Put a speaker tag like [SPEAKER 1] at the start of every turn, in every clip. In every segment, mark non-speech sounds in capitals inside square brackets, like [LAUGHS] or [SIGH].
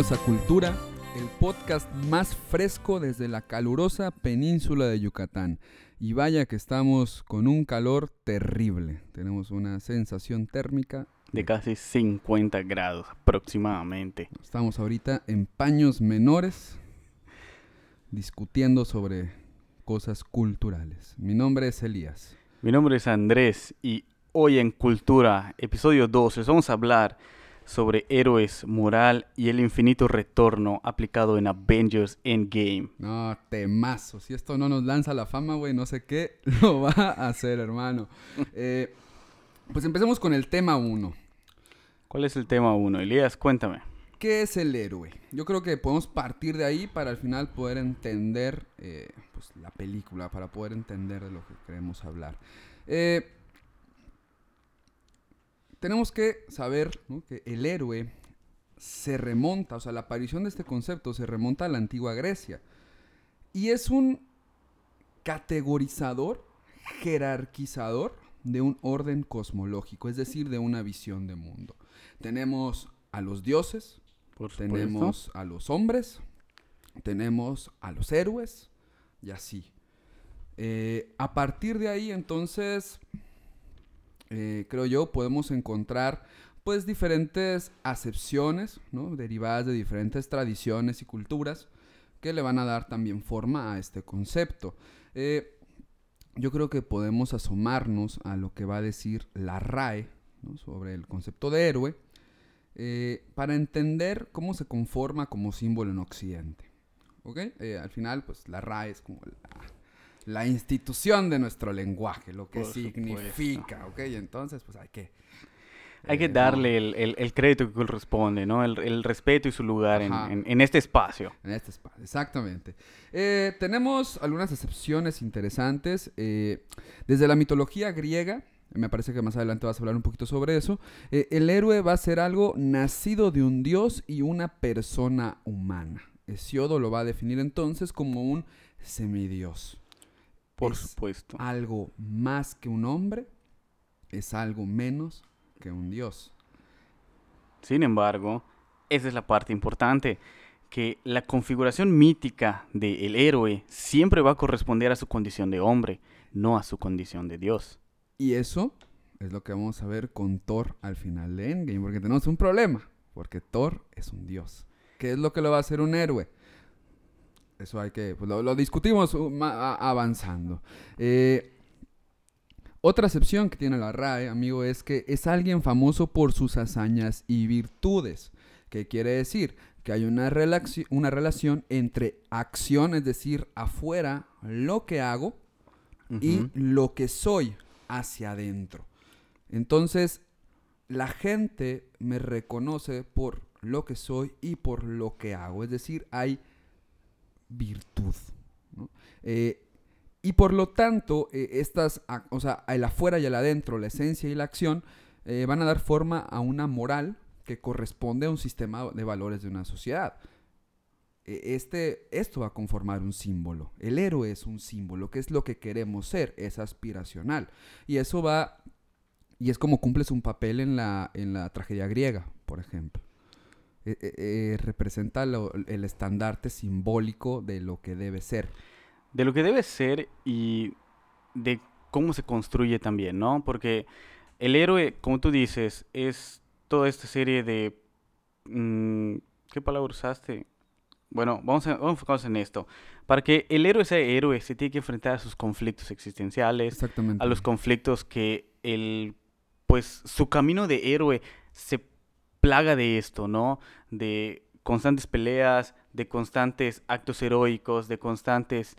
[SPEAKER 1] Bienvenidos a Cultura, el podcast más fresco desde la calurosa península de Yucatán. Y vaya que estamos con un calor terrible. Tenemos una sensación térmica.
[SPEAKER 2] De casi 50 grados aproximadamente.
[SPEAKER 1] Estamos ahorita en paños menores discutiendo sobre cosas culturales. Mi nombre es Elías.
[SPEAKER 2] Mi nombre es Andrés y hoy en Cultura, episodio 12, vamos a hablar sobre héroes, moral y el infinito retorno aplicado en Avengers Endgame.
[SPEAKER 1] No, temazo. Si esto no nos lanza la fama, güey, no sé qué [LAUGHS] lo va a hacer, hermano. Eh, pues empecemos con el tema 1.
[SPEAKER 2] ¿Cuál es el tema 1? Elías, cuéntame.
[SPEAKER 1] ¿Qué es el héroe? Yo creo que podemos partir de ahí para al final poder entender eh, pues, la película, para poder entender de lo que queremos hablar. Eh, tenemos que saber que el héroe se remonta, o sea, la aparición de este concepto se remonta a la antigua Grecia. Y es un categorizador, jerarquizador de un orden cosmológico, es decir, de una visión de mundo. Tenemos a los dioses, tenemos a los hombres, tenemos a los héroes y así. Eh, a partir de ahí, entonces, eh, creo yo, podemos encontrar pues diferentes acepciones, ¿no? Derivadas de diferentes tradiciones y culturas que le van a dar también forma a este concepto. Eh, yo creo que podemos asomarnos a lo que va a decir la RAE sobre el concepto de héroe eh, para entender cómo se conforma como símbolo en Occidente. ¿Ok? al final, pues la RAE es como la, la institución de nuestro lenguaje, lo que significa, ¿ok? Entonces, pues hay que...
[SPEAKER 2] Hay que eh, darle el, crédito que corresponde, ¿no? El, respeto y su lugar en, este espacio.
[SPEAKER 1] En este espacio, exactamente. Eh, tenemos algunas excepciones interesantes. Eh, desde la mitología griega, me parece que más adelante vas a hablar un poquito sobre eso, el héroe va a ser algo nacido de un dios y una persona humana. Hesiodo lo va a definir entonces como un semidios.
[SPEAKER 2] Por supuesto.
[SPEAKER 1] Algo más que un hombre, es algo menos que un dios.
[SPEAKER 2] Sin embargo, esa es la parte importante, que la configuración mítica del héroe siempre va a corresponder a su condición de hombre, no a su condición de dios.
[SPEAKER 1] Y eso es lo que vamos a ver con Thor al final de Endgame, porque tenemos un problema, porque Thor es un dios. ¿Qué es lo que lo va a hacer un héroe? Eso hay que, pues lo, discutimos uh, avanzando. Eh, otra excepción que tiene la RAE, amigo, es que es alguien famoso por sus hazañas y virtudes. ¿Qué quiere decir? Que hay una, una relación entre acción, es decir, afuera, lo que hago, y lo que soy hacia adentro. Entonces, la gente me reconoce por lo que soy y por lo que hago. Es decir, hay virtud. Eh, y por lo tanto, eh, estas, o sea, el afuera y el adentro, la esencia y la acción, eh, van a dar forma a una moral que corresponde a un sistema de valores de una sociedad. E, este, esto va a conformar un símbolo. El héroe es un símbolo, que es lo que queremos ser, es aspiracional. Y eso va, y es como cumples un papel en la, en la tragedia griega, por ejemplo. Eh, eh, eh, representa el estandarte simbólico de lo que debe ser.
[SPEAKER 2] De lo que debe ser y de cómo se construye también, ¿no? Porque el héroe, como tú dices, es toda esta serie de... Mm, ¿Qué palabra usaste? Bueno, vamos a, vamos a enfocarnos en esto. Para que el héroe sea héroe, se tiene que enfrentar a sus conflictos existenciales, a los conflictos que el, pues, su camino de héroe se plaga de esto, ¿no? De constantes peleas, de constantes actos heroicos, de constantes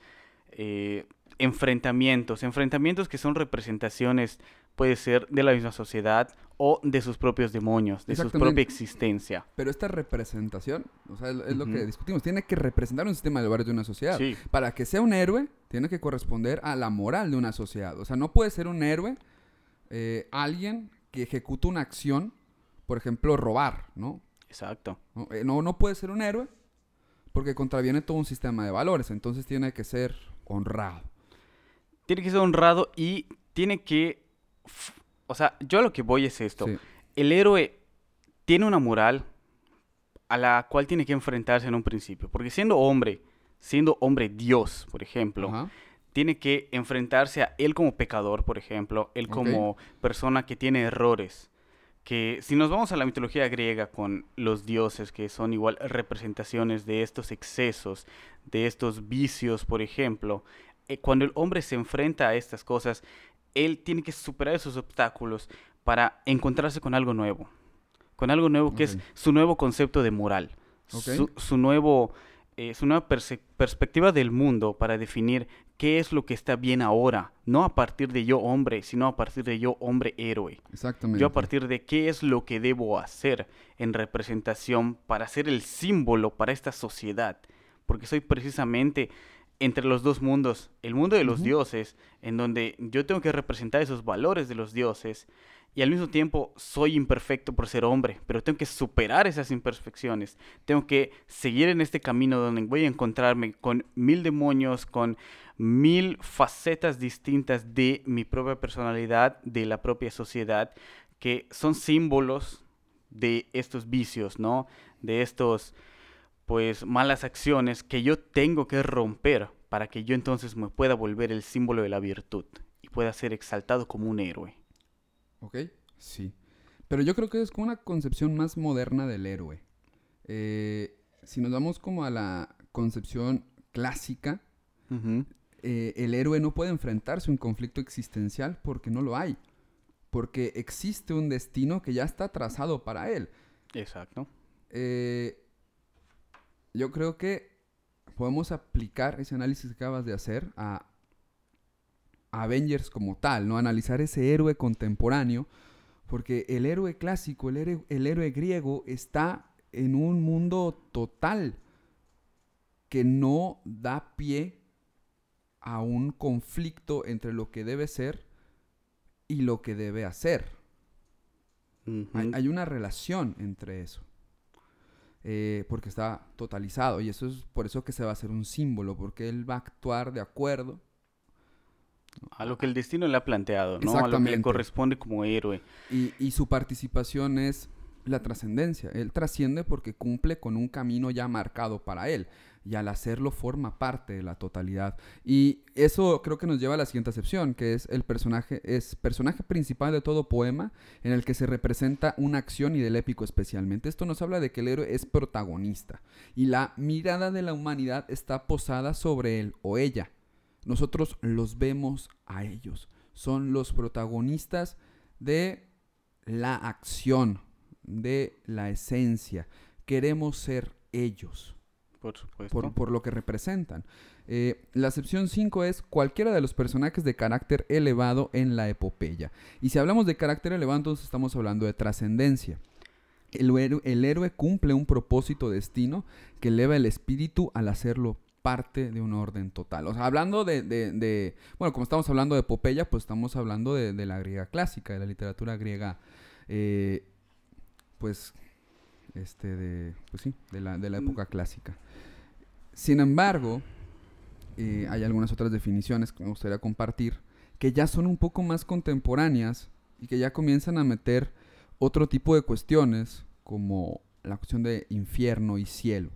[SPEAKER 2] eh, enfrentamientos, enfrentamientos que son representaciones, puede ser de la misma sociedad o de sus propios demonios, de su propia existencia.
[SPEAKER 1] Pero esta representación, o sea, es, lo que discutimos, tiene que representar un sistema de valores de una sociedad. Para que sea un héroe, tiene que corresponder a la moral de una sociedad. O sea, no puede ser un héroe eh, alguien que ejecuta una acción por ejemplo, robar, ¿no?
[SPEAKER 2] Exacto.
[SPEAKER 1] Eh, ¿no? No, puede ser un héroe porque contraviene todo un sistema de valores, entonces tiene que ser honrado.
[SPEAKER 2] Tiene que ser honrado y tiene que... O sea, yo a lo que voy es esto. El héroe tiene una moral a la cual tiene que enfrentarse en un principio. Porque siendo hombre, siendo hombre Dios, por ejemplo,
[SPEAKER 1] Ajá.
[SPEAKER 2] tiene que enfrentarse a él como pecador, por ejemplo, él como persona que tiene errores. Que si nos vamos a la mitología griega con los dioses, que son igual representaciones de estos excesos, de estos vicios, por ejemplo, eh, cuando el hombre se enfrenta a estas cosas, él tiene que superar esos obstáculos para encontrarse con algo nuevo. Con algo nuevo que es su nuevo concepto de moral. Su, su nuevo, eh, su nueva perspectiva del mundo para definir qué es lo que está bien ahora. No a partir de yo hombre, sino a partir de yo hombre héroe.
[SPEAKER 1] Exactamente.
[SPEAKER 2] Yo a partir de qué es lo que debo hacer en representación para ser el símbolo para esta sociedad. Porque soy precisamente entre los dos mundos, el mundo de los dioses, en donde yo tengo que representar esos valores de los dioses, y al mismo tiempo soy imperfecto por ser hombre, pero tengo que superar esas imperfecciones, tengo que seguir en este camino donde voy a encontrarme con mil demonios, con mil facetas distintas de mi propia personalidad, de la propia sociedad, que son símbolos de estos vicios, ¿no? De estos, pues, malas acciones que yo tengo que romper para que yo entonces me pueda volver el símbolo de la virtud y pueda ser exaltado como un héroe.
[SPEAKER 1] ¿Ok? Sí. Pero yo creo que es como una concepción más moderna del héroe. Eh, si nos vamos como a la concepción clásica, eh, el héroe no puede enfrentarse a un conflicto existencial porque no lo hay. Porque existe un destino que ya está trazado para él.
[SPEAKER 2] Exacto.
[SPEAKER 1] Eh, yo creo que podemos aplicar ese análisis que acabas de hacer a, Avengers como tal, ¿no? Analizar ese héroe contemporáneo, porque el héroe clásico, el héroe, el héroe griego está en un mundo total que no da pie a un conflicto entre lo que debe ser y lo que debe hacer. Hay una relación entre eso. Eh, porque está totalizado. Y eso es por eso que se va a hacer un símbolo. Porque él va a actuar de acuerdo.
[SPEAKER 2] A lo que el destino le ha planteado, ¿no? A lo que le corresponde como héroe.
[SPEAKER 1] Y, y su participación es la trascendencia. Él trasciende porque cumple con un camino ya marcado para él. Y al hacerlo forma parte de la totalidad. Y eso creo que nos lleva a la siguiente acepción, que es el personaje, es personaje principal de todo poema en el que se representa una acción y del épico especialmente. Esto nos habla de que el héroe es protagonista. Y la mirada de la humanidad está posada sobre él o ella. Nosotros los vemos a ellos. Son los protagonistas de la acción, de la esencia. Queremos ser ellos
[SPEAKER 2] Por supuesto.
[SPEAKER 1] por, por lo que representan. Eh, la acepción 5 es cualquiera de los personajes de carácter elevado en la epopeya. Y si hablamos de carácter elevado, entonces estamos hablando de trascendencia. El, héroe- el héroe cumple un propósito destino que eleva el espíritu al hacerlo parte de un orden total. O sea, hablando de, de- de- bueno, como estamos hablando de epopeya, pues estamos hablando de, de la griega clásica, de la literatura griega, eh, pues, este, de, pues sí, de la, de la época clásica. Sin embargo, eh, hay algunas otras definiciones que me gustaría compartir que ya son un poco más contemporáneas y que ya comienzan a meter otro tipo de cuestiones como la cuestión de infierno y cielo.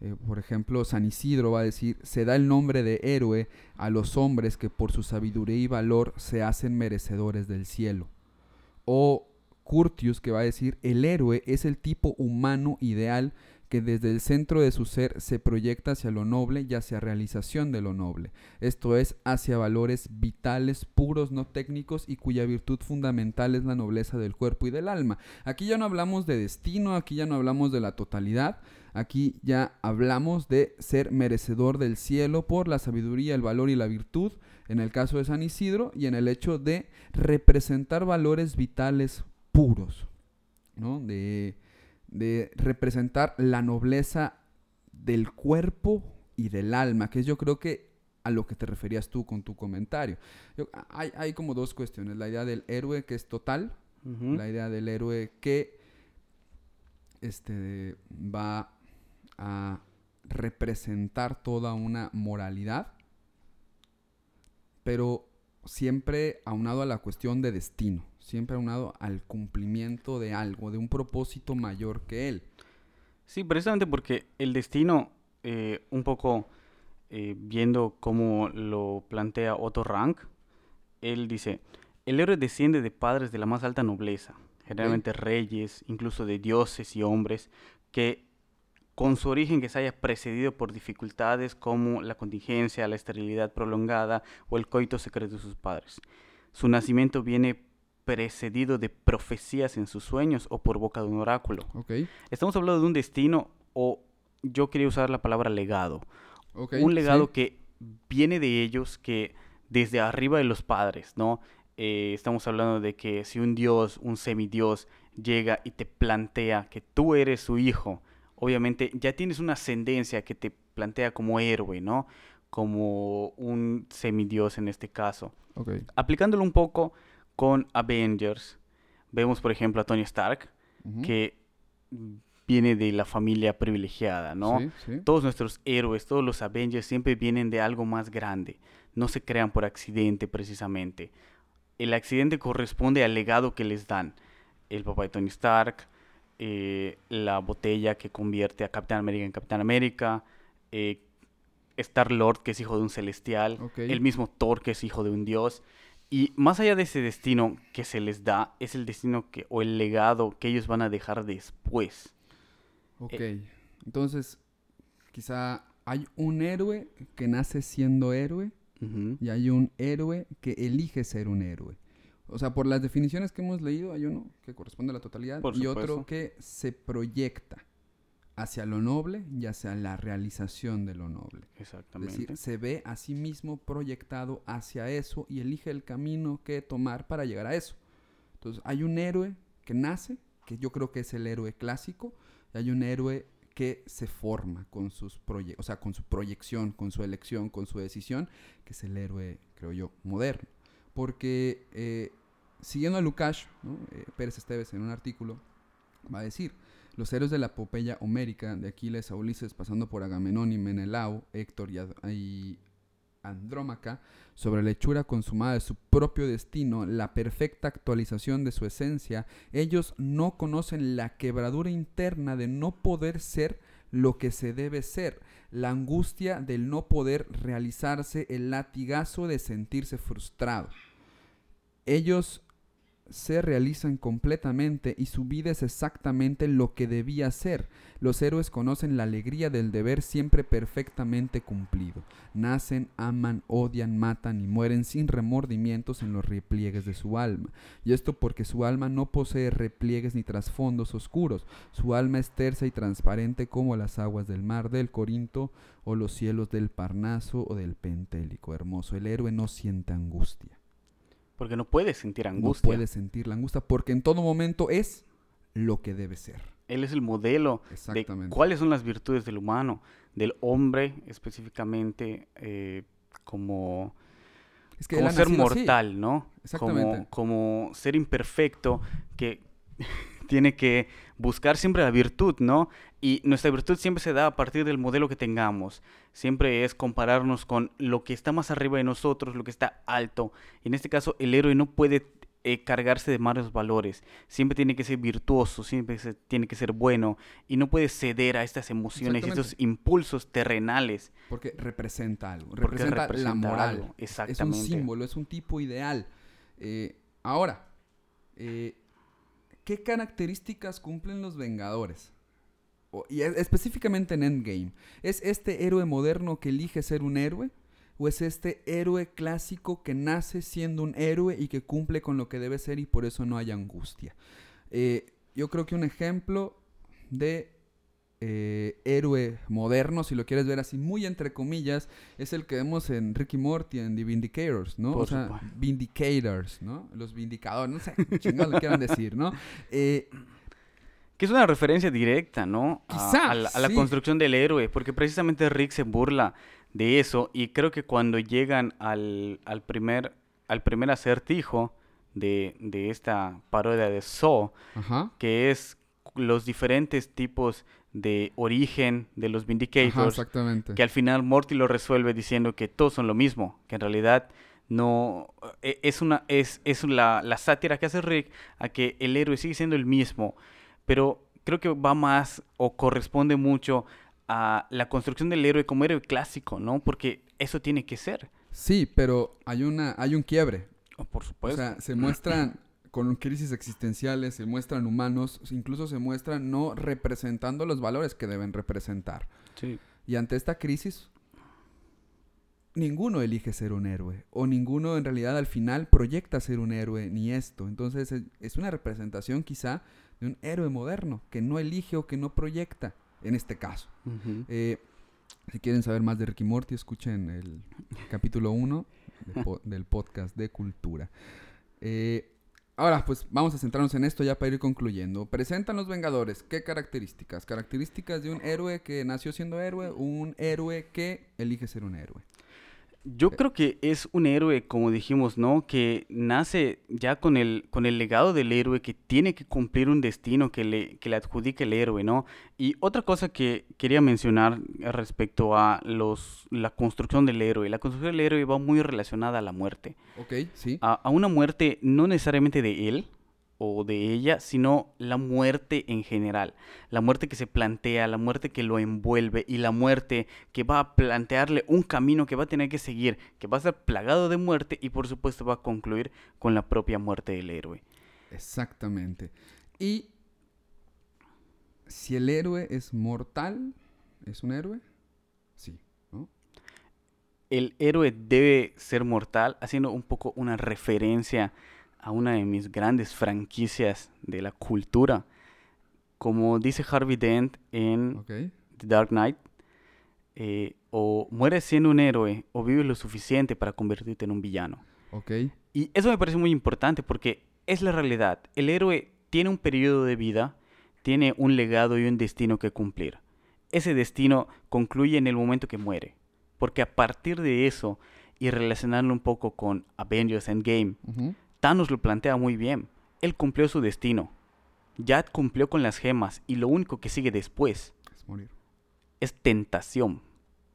[SPEAKER 1] Eh, por ejemplo, San Isidro va a decir, se da el nombre de héroe a los hombres que por su sabiduría y valor se hacen merecedores del cielo. O Curtius que va a decir, el héroe es el tipo humano ideal que desde el centro de su ser se proyecta hacia lo noble y hacia realización de lo noble, esto es, hacia valores vitales, puros, no técnicos y cuya virtud fundamental es la nobleza del cuerpo y del alma. Aquí ya no hablamos de destino, aquí ya no hablamos de la totalidad, aquí ya hablamos de ser merecedor del cielo por la sabiduría, el valor y la virtud, en el caso de San Isidro, y en el hecho de representar valores vitales puros, ¿no? De, de representar la nobleza del cuerpo y del alma, que es yo creo que a lo que te referías tú con tu comentario. Yo- hay, hay como dos cuestiones, la idea del héroe que es total, la idea del héroe que este, va a representar toda una moralidad, pero siempre aunado a la cuestión de destino, siempre aunado al cumplimiento de algo, de un propósito mayor que él.
[SPEAKER 2] Sí, precisamente porque el destino, eh, un poco eh, viendo cómo lo plantea Otto Rank, él dice, el héroe desciende de padres de la más alta nobleza, generalmente reyes, incluso de dioses y hombres, que con su origen que se haya precedido por dificultades como la contingencia, la esterilidad prolongada o el coito secreto de sus padres. Su nacimiento viene precedido de profecías en sus sueños o por boca de un oráculo.
[SPEAKER 1] Ok.
[SPEAKER 2] Estamos hablando de un destino o yo quería usar la palabra legado.
[SPEAKER 1] ok,
[SPEAKER 2] un legado
[SPEAKER 1] sí.
[SPEAKER 2] que viene de ellos, que desde arriba de los padres, ¿no? Eh, estamos hablando de que si un dios, un semidios, llega y te plantea que tú eres su hijo, obviamente ya tienes una ascendencia que te plantea como héroe, ¿no? Como un semidios en este caso.
[SPEAKER 1] Ok.
[SPEAKER 2] Aplicándolo un poco con Avengers, vemos por ejemplo a Tony Stark, que viene de la familia privilegiada, ¿no?
[SPEAKER 1] Sí, sí.
[SPEAKER 2] Todos nuestros héroes, todos los Avengers siempre vienen de algo más grande. No se crean por accidente precisamente. El accidente corresponde al legado que les dan. El papá de Tony Stark, eh, la botella que convierte a Capitán América en Capitán América, eh, Star Lord que es hijo de un celestial, el mismo Thor que es hijo de un dios. Y más allá de ese destino que se les da, es el destino que, o el legado que ellos van a dejar después.
[SPEAKER 1] Ok.
[SPEAKER 2] Eh,
[SPEAKER 1] Entonces, quizá hay un héroe que nace siendo héroe y hay un héroe que elige ser un héroe. O sea, por las definiciones que hemos leído, hay uno que corresponde a la totalidad
[SPEAKER 2] Por
[SPEAKER 1] y otro que se proyecta hacia lo noble y hacia la realización de lo noble. Es
[SPEAKER 2] Exactamente.
[SPEAKER 1] decir, se ve a sí mismo proyectado hacia eso y elige el camino que tomar para llegar a eso. Entonces, hay un héroe que nace, que yo creo que es el héroe clásico, y hay un héroe que se forma con sus proye- o sea, con su proyección, con su elección, con su decisión, que es el héroe, creo yo, moderno. Porque eh, siguiendo a Lukács, ¿no? Eh, Pérez Esteves en un artículo va a decir, los héroes de la epopeya homérica, de Aquiles a Ulises, pasando por Agamenón y Menelao, Héctor y, Andrómaca, sobre la hechura consumada de su propio destino, la perfecta actualización de su esencia, ellos no conocen la quebradura interna de no poder ser lo que se debe ser, la angustia del no poder realizarse, el latigazo de sentirse frustrado. Ellos se realizan completamente y su vida es exactamente lo que debía ser. Los héroes conocen la alegría del deber siempre perfectamente cumplido. Nacen, aman, odian, matan y mueren sin remordimientos en los repliegues de su alma. Y esto porque su alma no posee repliegues ni trasfondos oscuros. Su alma es tersa y transparente como las aguas del mar del Corinto o los cielos del Parnaso o del Pentélico. Hermoso, el héroe no siente angustia
[SPEAKER 2] Porque no puedes sentir angustia.
[SPEAKER 1] no puede sentir la angustia porque en todo momento es lo que debe ser.
[SPEAKER 2] Él es el modelo de cuáles son las virtudes del humano, del hombre específicamente eh, como,
[SPEAKER 1] Es que
[SPEAKER 2] como ser
[SPEAKER 1] así.
[SPEAKER 2] mortal, ¿no?
[SPEAKER 1] Exactamente.
[SPEAKER 2] Como, como ser imperfecto que [LAUGHS] tiene que buscar siempre la virtud, ¿no? Y nuestra virtud siempre se da a partir del modelo que tengamos. Siempre es compararnos con lo que está más arriba de nosotros, lo que está alto. En este caso, el héroe no puede eh, cargarse de malos valores. Siempre tiene que ser virtuoso, siempre se- tiene que ser bueno. Y no puede ceder a estas emociones estos
[SPEAKER 1] Exactamente.
[SPEAKER 2] impulsos terrenales.
[SPEAKER 1] Porque representa algo.
[SPEAKER 2] Porque
[SPEAKER 1] Representa, la moral.
[SPEAKER 2] algo,
[SPEAKER 1] Es un
[SPEAKER 2] exactamente.
[SPEAKER 1] símbolo, es un tipo ideal. Eh, ahora, eh, ¿qué características cumplen los Vengadores? Y es- específicamente en Endgame. ¿Es este héroe moderno que elige ser un héroe? ¿O es este héroe clásico que nace siendo un héroe y que cumple con lo que debe ser y por eso no hay angustia? Eh, yo creo que un ejemplo de eh, héroe moderno, si lo quieres ver así, muy entre comillas, es el que vemos en Ricky Morty, en The Vindicators, ¿no?
[SPEAKER 2] Por
[SPEAKER 1] o sea,
[SPEAKER 2] supuesto.
[SPEAKER 1] Vindicators, ¿no? Los vindicadores, no sé, qué chingados le quieran decir, ¿no? Eh,
[SPEAKER 2] Que es una referencia directa, ¿no? A-
[SPEAKER 1] Quizá,
[SPEAKER 2] a, la, a la
[SPEAKER 1] sí.
[SPEAKER 2] construcción del héroe, porque precisamente Rick se burla de eso y creo que cuando llegan al, al primer, al primer acertijo de, de esta parodia de Saw,
[SPEAKER 1] ajá.
[SPEAKER 2] que es los diferentes tipos de origen de los
[SPEAKER 1] Ajá,
[SPEAKER 2] Vindicators,
[SPEAKER 1] exactamente.
[SPEAKER 2] que al final Morty lo resuelve diciendo que todos son lo mismo, que en realidad no e- es una es, es la, la sátira que hace Rick a que el héroe sigue siendo el mismo, pero creo que va más o corresponde mucho a la construcción del héroe como héroe clásico, ¿no? Porque eso tiene que ser.
[SPEAKER 1] Sí, pero hay, una, hay un quiebre.
[SPEAKER 2] Oh, por
[SPEAKER 1] O
[SPEAKER 2] supuesto.
[SPEAKER 1] sea, se muestran [CLEARS THROAT] con crisis existenciales, se muestran humanos, incluso se muestran no representando los valores que deben representar.
[SPEAKER 2] sí.
[SPEAKER 1] Y ante esta crisis, ninguno elige ser un héroe. O ninguno en realidad al final proyecta ser un héroe, ni esto. Entonces es, es una representación quizá de un héroe moderno, que no elige o que no proyecta, en este caso. Eh, si quieren saber más de Ricky Morty, escuchen el capítulo 1 de po- [LAUGHS] del podcast de cultura. Eh, ahora, pues vamos a centrarnos en esto ya para ir concluyendo. Presentan los Vengadores. ¿Qué características? Características de un héroe que nació siendo héroe, un héroe que elige ser un héroe.
[SPEAKER 2] Yo creo que es un héroe, como dijimos, ¿no? Que nace ya con el, con el legado del héroe, que tiene que cumplir un destino que le, que le adjudica el héroe, ¿no? Y otra cosa que quería mencionar respecto a los, la construcción del héroe. La construcción del héroe va muy relacionada a la muerte.
[SPEAKER 1] Ok, sí.
[SPEAKER 2] A, a una muerte no necesariamente de él o de ella, sino la muerte en general. La muerte que se plantea, la muerte que lo envuelve y la muerte que va a plantearle un camino que va a tener que seguir, que va a ser plagado de muerte y por supuesto va a concluir con la propia muerte del héroe.
[SPEAKER 1] Exactamente. Y si el héroe es mortal, ¿es un héroe? Sí, ¿no?
[SPEAKER 2] El héroe debe ser mortal, haciendo un poco una referencia a una de mis grandes franquicias de la cultura. Como dice Harvey Dent en. The Dark Knight, eh, o mueres siendo un héroe o vives lo suficiente para convertirte en un villano. Y eso me parece muy importante porque es la realidad. El héroe tiene un periodo de vida, tiene un legado y un destino que cumplir. Ese destino concluye en el momento que muere. Porque a partir de eso, y relacionarlo un poco con Avengers Endgame. Thanos lo plantea muy bien. Él cumplió su destino. Jad cumplió con las gemas y lo único que sigue después
[SPEAKER 1] Es morir.
[SPEAKER 2] es tentación.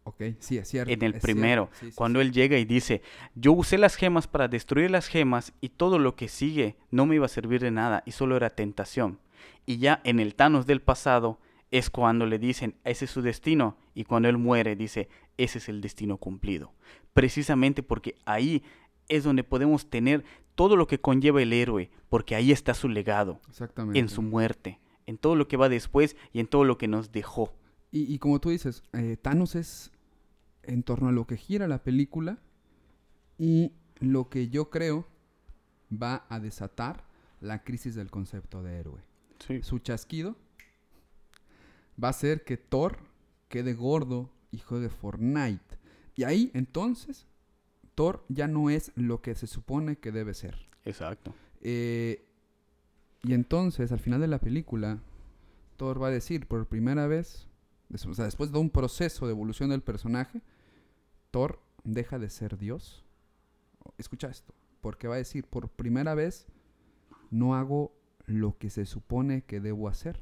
[SPEAKER 1] Ok, sí, es cierto.
[SPEAKER 2] en el primero,
[SPEAKER 1] cierto. Sí, sí,
[SPEAKER 2] cuando
[SPEAKER 1] sí.
[SPEAKER 2] él llega y dice, yo usé las gemas para destruir las gemas y todo lo que sigue no me iba a servir de nada y solo era tentación. Y ya en el Thanos del pasado es cuando le dicen, ese es su destino, y cuando él muere dice, ese es el destino cumplido. Precisamente porque ahí es donde podemos tener todo lo que conlleva el héroe, porque ahí está su legado,
[SPEAKER 1] Exactamente.
[SPEAKER 2] en su muerte, en todo lo que va después y en todo lo que nos dejó.
[SPEAKER 1] Y, y como tú dices, eh, Thanos es en torno a lo que gira la película y lo que yo creo va a desatar la crisis del concepto de héroe.
[SPEAKER 2] Sí.
[SPEAKER 1] Su chasquido va a hacer que Thor quede gordo y juegue Fortnite. Y ahí entonces Thor ya no es lo que se supone que debe ser.
[SPEAKER 2] Exacto.
[SPEAKER 1] Eh, y entonces, al final de la película, Thor va a decir por primera vez, o sea, después de un proceso de evolución del personaje, Thor deja de ser Dios. Escucha esto, porque va a decir, por primera vez, no hago lo que se supone que debo hacer,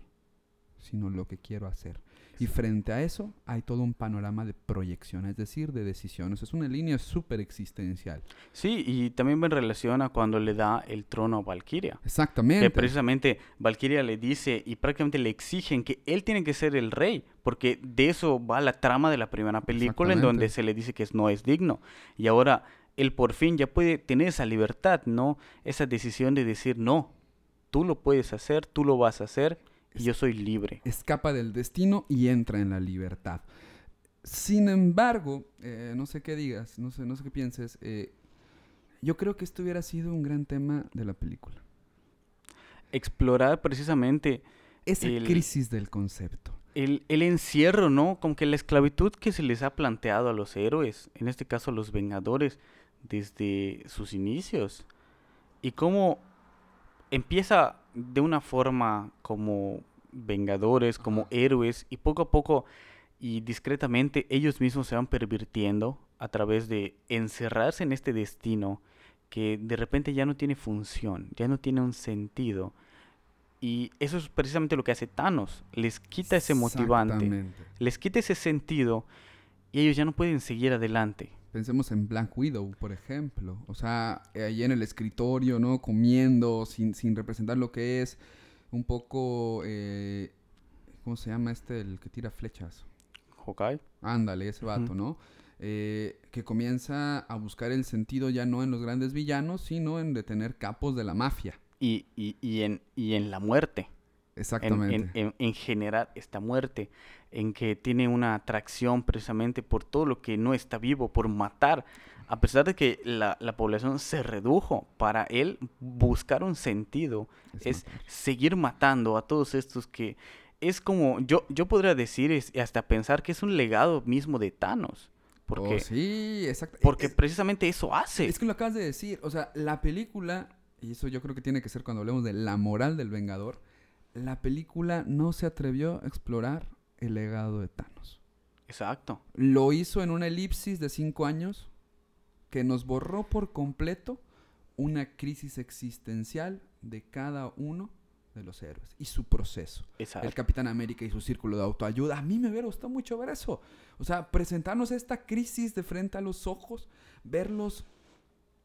[SPEAKER 1] sino lo que quiero hacer. Y frente a eso hay todo un panorama de proyección, es decir, de decisiones. Es una línea súper existencial.
[SPEAKER 2] Sí, y también va en relación a cuando le da el trono a Valkyria.
[SPEAKER 1] Exactamente.
[SPEAKER 2] Que precisamente Valkyria le dice y prácticamente le exigen que él tiene que ser el rey, porque de eso va la trama de la primera película, en donde se le dice que no es digno. Y ahora él por fin ya puede tener esa libertad, ¿no? Esa decisión de decir, no, tú lo puedes hacer, tú lo vas a hacer, y yo soy libre.
[SPEAKER 1] escapa del destino y entra en la libertad. Sin embargo, eh, no sé qué digas, no sé, no sé qué pienses. eh, yo creo que esto hubiera sido un gran tema de la película.
[SPEAKER 2] Explorar precisamente
[SPEAKER 1] Esa
[SPEAKER 2] El-
[SPEAKER 1] crisis del concepto.
[SPEAKER 2] el, el encierro, ¿no? Como que la esclavitud que se les ha planteado a los héroes, en este caso a los Vengadores, desde sus inicios. Y cómo empieza de una forma como Vengadores, como
[SPEAKER 1] Ajá.
[SPEAKER 2] héroes, y poco a poco y discretamente ellos mismos se van pervirtiendo a través de encerrarse en este destino que de repente ya no tiene función, ya no tiene un sentido. Y eso es precisamente lo que hace Thanos. Les quita ese motivante, les quita ese sentido y ellos ya no pueden seguir adelante.
[SPEAKER 1] Pensemos en Black Widow, por ejemplo. O sea, ahí en el escritorio, ¿no? Comiendo, sin, sin representar lo que es. Un poco eh, ¿cómo se llama este? El que tira flechas.
[SPEAKER 2] Hawkeye.
[SPEAKER 1] Ándale, ese vato. ¿no? Eh, que comienza a buscar el sentido ya no en los grandes villanos, sino en detener capos de la mafia.
[SPEAKER 2] Y, y, y, en, y en la muerte. En,
[SPEAKER 1] Exactamente.
[SPEAKER 2] en, en, en generar esta muerte. En que tiene una atracción precisamente por todo lo que no está vivo, por matar. A pesar de que la, la población se redujo, para él buscar un sentido es seguir matando a todos estos que es como, yo, yo podría decir es- y hasta pensar que es un legado mismo de Thanos. Porque,
[SPEAKER 1] Oh, sí, exacto.
[SPEAKER 2] porque
[SPEAKER 1] Es-
[SPEAKER 2] precisamente eso hace.
[SPEAKER 1] Es que lo acabas de decir, o sea, la película, y eso yo creo que tiene que ser cuando hablemos de la moral del Vengador, la película no se atrevió a explorar el legado de Thanos.
[SPEAKER 2] Exacto.
[SPEAKER 1] Lo hizo en una elipsis de cinco años que nos borró por completo una crisis existencial de cada uno de los héroes y su proceso.
[SPEAKER 2] Exacto.
[SPEAKER 1] El Capitán América y su círculo de autoayuda. A mí me hubiera gustado mucho ver eso. O sea, presentarnos esta crisis de frente a los ojos, verlos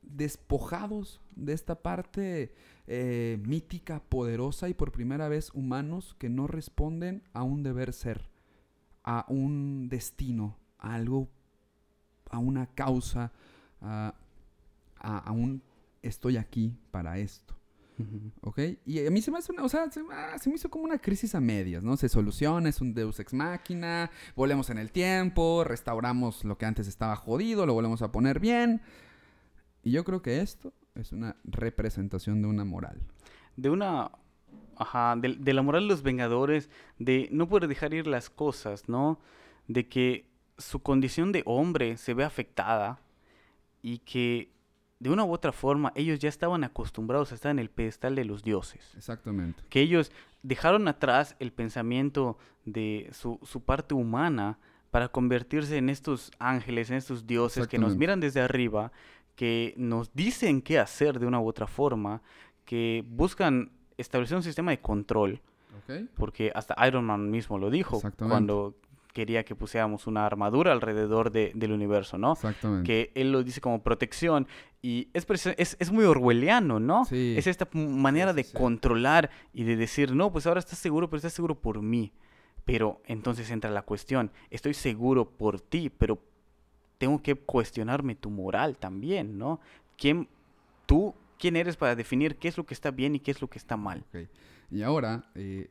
[SPEAKER 1] despojados de esta parte eh, mítica, poderosa y por primera vez humanos que no responden a un deber ser, a un destino, a algo, a una causa, a, a- a un estoy aquí para esto. ¿Ok? Y a mí se me hace una, o sea, se, ah, se me hizo como una crisis a medias, ¿no? Se soluciona, es un deus ex machina, volvemos en el tiempo, restauramos lo que antes estaba jodido, lo volvemos a poner bien. Y yo creo que esto es una representación de una moral.
[SPEAKER 2] De una... Ajá, de, de la moral de los Vengadores, de no poder dejar ir las cosas, ¿no? De que su condición de hombre se ve afectada y que de una u otra forma ellos ya estaban acostumbrados a estar en el pedestal de los dioses.
[SPEAKER 1] Exactamente.
[SPEAKER 2] que ellos dejaron atrás el pensamiento de su, su parte humana para convertirse en estos ángeles, en estos dioses que nos miran desde arriba, que nos dicen qué hacer de una u otra forma, que buscan establecer un sistema de control, porque hasta Iron Man mismo lo dijo cuando quería que pusiéramos una armadura alrededor de- del universo, ¿no?
[SPEAKER 1] Exactamente.
[SPEAKER 2] que él lo dice como protección y es, es, es muy orwelliano, ¿no?
[SPEAKER 1] Sí.
[SPEAKER 2] Es esta manera de
[SPEAKER 1] sí.
[SPEAKER 2] controlar y de decir, no, pues ahora estás seguro, pero estás seguro por mí. Pero entonces entra la cuestión, estoy seguro por ti, pero tengo que cuestionarme tu moral también, ¿no? ¿Quién, tú, quién eres para definir qué es lo que está bien y qué es lo que está mal?
[SPEAKER 1] Ok. Y ahora, eh,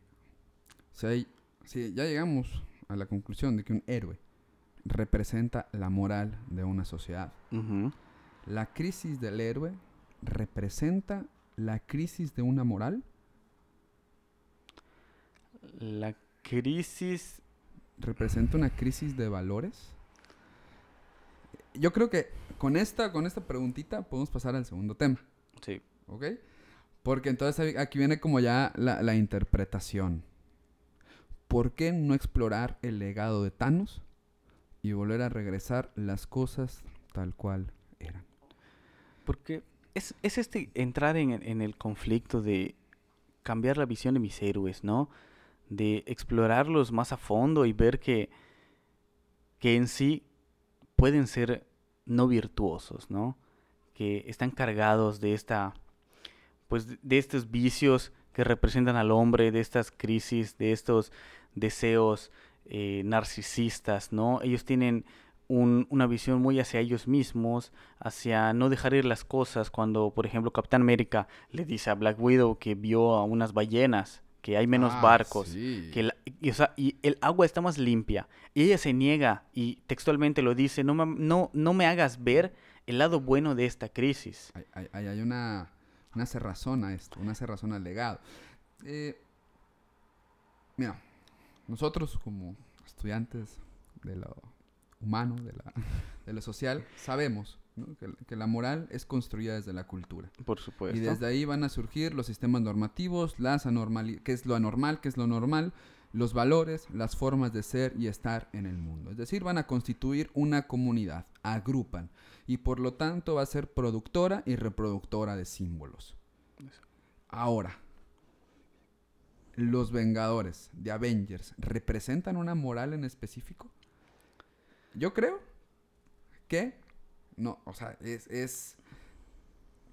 [SPEAKER 1] si, si ya llegamos a la conclusión de que un héroe representa la moral de una sociedad,
[SPEAKER 2] Ujú.
[SPEAKER 1] ¿la crisis del héroe representa la crisis de una moral?
[SPEAKER 2] La crisis...
[SPEAKER 1] ¿Representa una crisis de valores? Yo creo que con esta, con esta preguntita podemos pasar al segundo tema.
[SPEAKER 2] Sí.
[SPEAKER 1] ¿Ok? Porque entonces aquí viene como ya la, la interpretación. ¿Por qué no explorar el legado de Thanos y volver a regresar las cosas tal cual eran?
[SPEAKER 2] Porque es, es este entrar en, en el conflicto de cambiar la visión de mis héroes, ¿no? De explorarlos más a fondo y ver que, que en sí pueden ser no virtuosos, ¿no? Que están cargados de esta, pues de- estos vicios que representan al hombre, de estas crisis, de estos deseos eh, narcisistas, ¿no? Ellos tienen un- una visión muy hacia ellos mismos, hacia no dejar ir las cosas. Cuando, por ejemplo, Capitán América le dice a Black Widow que vio a unas ballenas, que hay menos
[SPEAKER 1] Ah,
[SPEAKER 2] barcos,
[SPEAKER 1] sí.
[SPEAKER 2] que la- y, o sea, y el agua está más limpia. Y ella se niega y textualmente lo dice, no, me- no, no me hagas ver el lado bueno de esta crisis.
[SPEAKER 1] Hay, hay- hay- hay una, una cerrazón a esto, una cerrazón al legado. Eh, mira, nosotros como estudiantes de lo humano, de, la, de lo social, sabemos ¿no? que, que la moral es construida desde la cultura.
[SPEAKER 2] Por supuesto.
[SPEAKER 1] Y desde ahí van a surgir los sistemas normativos, las anormali qué es lo anormal, qué es lo normal, los valores, las formas de ser y estar en el mundo. Es decir, van a constituir una comunidad, agrupan y por lo tanto va a ser productora y reproductora de símbolos. Ahora, los Vengadores de Avengers representan una moral en específico? Yo creo que no, o sea, es, es,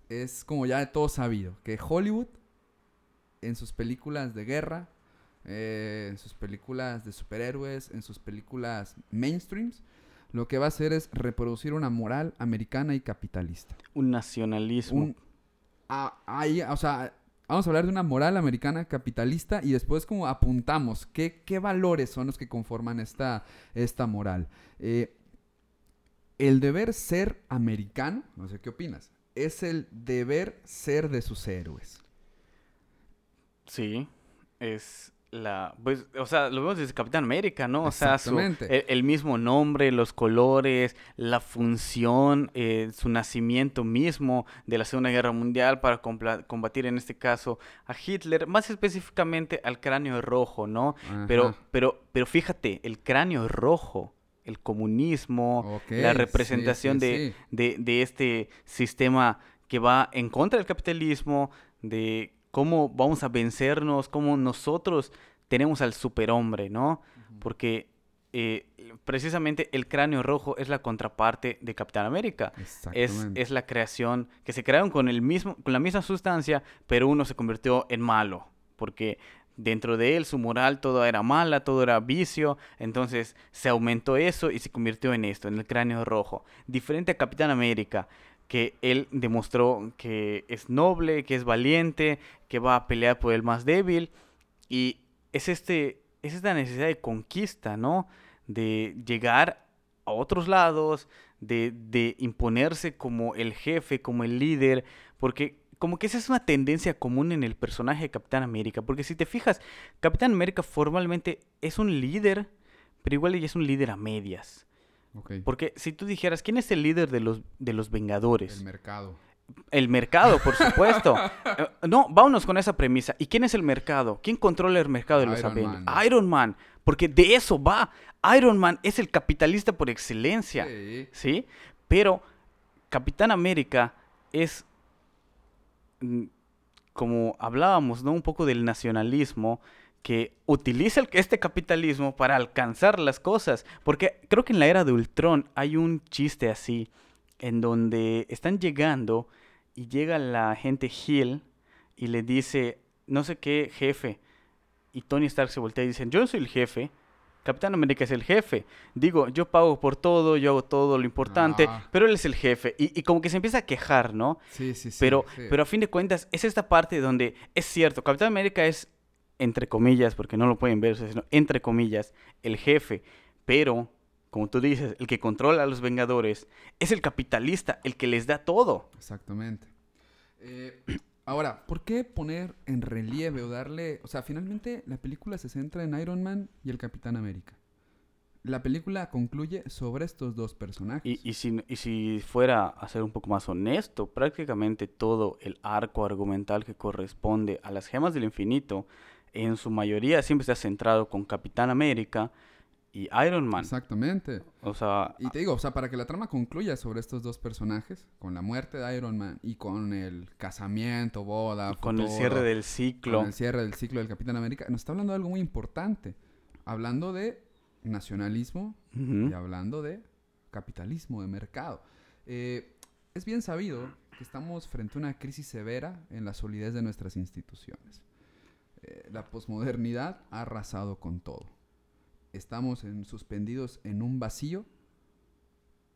[SPEAKER 1] es como ya de todo sabido, que Hollywood en sus películas de guerra eh, en sus películas de superhéroes, en sus películas mainstreams, lo que va a hacer es reproducir una moral americana y capitalista.
[SPEAKER 2] Un nacionalismo.
[SPEAKER 1] Un, ah, ahí, o sea, vamos a hablar de una moral americana capitalista y después como apuntamos qué, qué valores son los que conforman esta, esta moral. Eh, el deber ser americano, no sé qué opinas, es el deber ser de sus héroes.
[SPEAKER 2] Sí, es la, pues, o sea, lo vemos desde Capitán América, ¿no? O sea, su- el, el mismo nombre, los colores, la función, eh, su nacimiento mismo de la Segunda Guerra Mundial para combatir en este caso a Hitler, más específicamente al cráneo rojo, ¿no? Pero, pero, pero fíjate, el cráneo rojo, el comunismo, la representación
[SPEAKER 1] sí,
[SPEAKER 2] de,
[SPEAKER 1] sí.
[SPEAKER 2] de, de este sistema que va en contra del capitalismo, de cómo vamos a vencernos, cómo nosotros tenemos al superhombre, ¿no? Porque eh, precisamente el cráneo rojo es la contraparte de Capitán América. Es, es la creación que se crearon con, el mismo, con la misma sustancia, pero uno se convirtió en malo, porque dentro de él su moral todo era mala, todo era vicio, entonces se aumentó eso y se convirtió en esto, en el cráneo rojo. Diferente a Capitán América, que él demostró que es noble, que es valiente, que va a pelear por el más débil y es este es esta necesidad de conquista, ¿no? De llegar a otros lados, de, de imponerse como el jefe, como el líder, porque como que esa es una tendencia común en el personaje de Capitán América, porque si te fijas, Capitán América formalmente es un líder, pero igual ella es un líder a medias. Porque si tú dijeras, ¿quién es el líder de los, de los Vengadores?
[SPEAKER 1] El mercado.
[SPEAKER 2] El mercado, por supuesto. [LAUGHS] Eh, no, vámonos con esa premisa. ¿Y quién es el mercado? ¿Quién controla el mercado de los
[SPEAKER 1] Iron
[SPEAKER 2] Avengers?
[SPEAKER 1] Man.
[SPEAKER 2] Iron Man. Porque de eso va. Iron Man es el capitalista por excelencia.
[SPEAKER 1] Sí.
[SPEAKER 2] ¿Sí? Pero Capitán América es, como hablábamos, ¿no? Un poco del nacionalismo que utiliza este capitalismo para alcanzar las cosas. Porque creo que en la era de Ultron hay un chiste así, en donde están llegando y llega la gente Hill y le dice, no sé qué, jefe. Y Tony Stark se voltea y dice, yo soy el jefe. Capitán América es el jefe. Digo, yo pago por todo, yo hago todo lo importante,
[SPEAKER 1] Ah.
[SPEAKER 2] pero él es el jefe. Y, y como que se empieza a quejar, ¿no?
[SPEAKER 1] Sí, sí, sí.
[SPEAKER 2] pero,
[SPEAKER 1] sí.
[SPEAKER 2] pero a fin de cuentas, es esta parte donde es cierto, Capitán América es, entre comillas, porque no lo pueden ver, sino entre comillas, el jefe. Pero, como tú dices, el que controla a los Vengadores es el capitalista, el que les da todo.
[SPEAKER 1] Exactamente. Eh, ahora, ¿por qué poner en relieve o darle... O sea, finalmente la película se centra en Iron Man y el Capitán América. La película concluye sobre estos dos personajes.
[SPEAKER 2] Y, si, si fuera a ser un poco más honesto, prácticamente todo el arco argumental que corresponde a las gemas del infinito, en su mayoría siempre está centrado con Capitán América y Iron Man.
[SPEAKER 1] Exactamente.
[SPEAKER 2] O sea,
[SPEAKER 1] Y te digo, o sea, para que la trama concluya sobre estos dos personajes, con la muerte de Iron Man y con el casamiento, boda,
[SPEAKER 2] con el cierre del ciclo.
[SPEAKER 1] con el cierre del ciclo del Capitán América, nos está hablando de algo muy importante. Hablando de nacionalismo y hablando de capitalismo, de mercado. Eh, es bien sabido que estamos frente a una crisis severa en la solidez de nuestras instituciones. Eh, la posmodernidad ha arrasado con todo. Estamos en- suspendidos en un vacío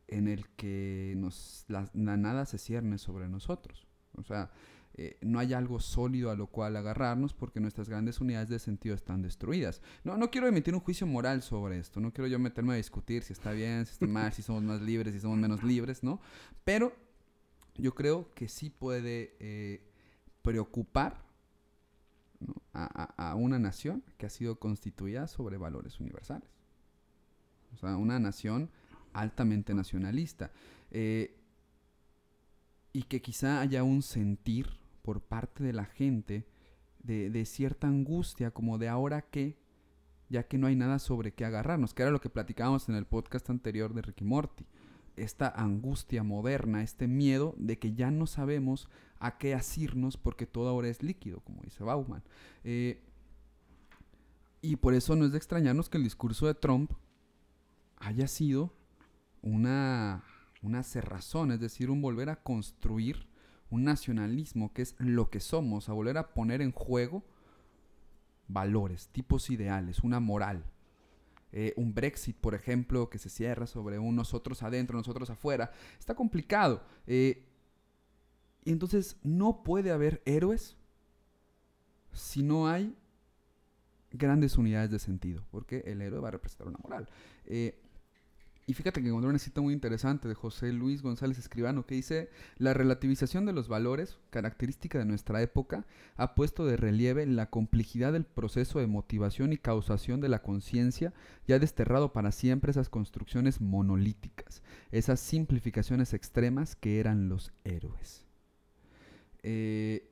[SPEAKER 1] en el que nos, la, la nada se cierne sobre nosotros. O sea, eh, no hay algo sólido a lo cual agarrarnos porque nuestras grandes unidades de sentido están destruidas. No, no quiero emitir un juicio moral sobre esto, no quiero yo meterme a discutir si está bien, si está mal, si somos más libres, si somos menos libres, ¿no? Pero yo creo que sí puede eh, preocupar a- a una nación que ha sido constituida sobre valores universales. O sea, una nación altamente nacionalista. eh, y que quizá haya un sentir por parte de la gente de, de cierta angustia, como de ahora qué, ya que no hay nada sobre qué agarrarnos, que era lo que platicábamos en el podcast anterior de Ricky Morty. Esta angustia moderna, este miedo de que ya no sabemos a qué asirnos porque todo ahora es líquido, como dice Bauman. Eh, y por eso no es de extrañarnos que el discurso de Trump haya sido una, una cerrazón, es decir, un volver a construir un nacionalismo que es lo que somos, a volver a poner en juego valores, tipos ideales, una moral. Eh, un Brexit, por ejemplo, que se cierra sobre un nosotros adentro, nosotros afuera, está complicado. Eh, y entonces no puede haber héroes si no hay grandes unidades de sentido, porque el héroe va a representar una moral. Eh, y fíjate que encontré una cita muy interesante de José Luis González Escribano que dice, la relativización de los valores, característica de nuestra época, ha puesto de relieve la complejidad del proceso de motivación y causación de la conciencia y ha desterrado para siempre esas construcciones monolíticas, esas simplificaciones extremas que eran los héroes. Eh,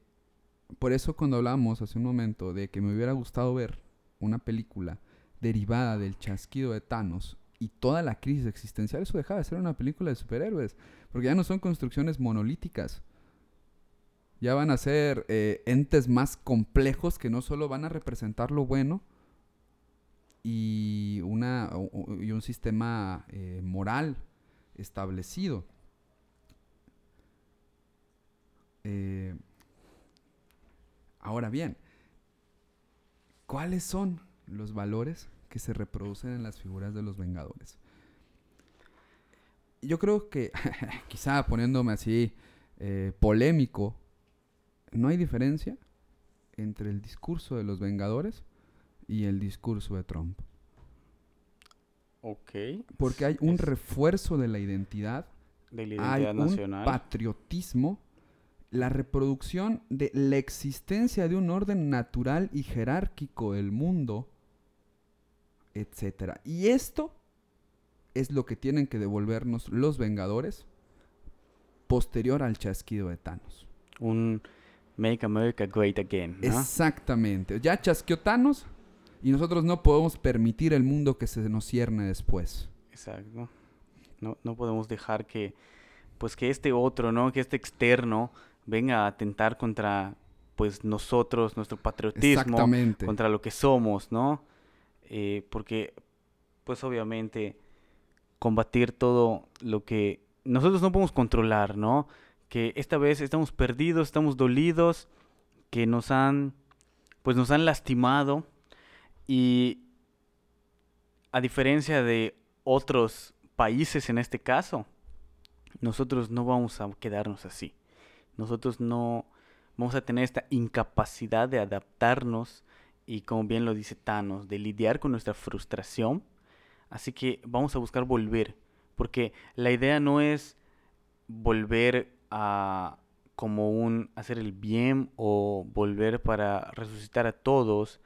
[SPEAKER 1] por eso cuando hablamos hace un momento de que me hubiera gustado ver una película derivada del chasquido de Thanos y toda la crisis existencial, eso dejaba de ser una película de superhéroes, porque ya no son construcciones monolíticas. Ya van a ser eh, entes más complejos que no solo van a representar lo bueno y, una, y un sistema eh, moral establecido. Eh, ahora bien, ¿cuáles son los valores que se reproducen en las figuras de los Vengadores. Yo creo que, [LAUGHS] quizá poniéndome así eh, polémico, no hay diferencia entre el discurso de los Vengadores y el discurso de Trump.
[SPEAKER 2] Ok.
[SPEAKER 1] Porque hay un refuerzo de la identidad,
[SPEAKER 2] de la identidad hay nacional.
[SPEAKER 1] un patriotismo, la reproducción de la existencia de un orden natural y jerárquico del mundo etcétera. Y esto es lo que tienen que devolvernos los Vengadores posterior al chasquido de Thanos.
[SPEAKER 2] Un Make America Great Again.
[SPEAKER 1] Exactamente. Ya chasqueó Thanos y nosotros no podemos permitir el mundo que se nos cierne después.
[SPEAKER 2] Exacto. No, no podemos dejar que, pues que este otro, ¿no? Que este externo venga a atentar contra, pues nosotros, nuestro patriotismo, contra lo que somos, ¿no? Eh, porque pues obviamente combatir todo lo que nosotros no podemos controlar, ¿no? Que esta vez estamos perdidos, estamos dolidos, que nos han, pues nos han lastimado y a diferencia de otros países en este caso, nosotros no vamos a quedarnos así. Nosotros no vamos a tener esta incapacidad de adaptarnos y como bien lo dice Thanos, de lidiar con nuestra frustración. Así que vamos a buscar volver, porque la idea no es volver a como un hacer el bien o volver para resucitar a todos,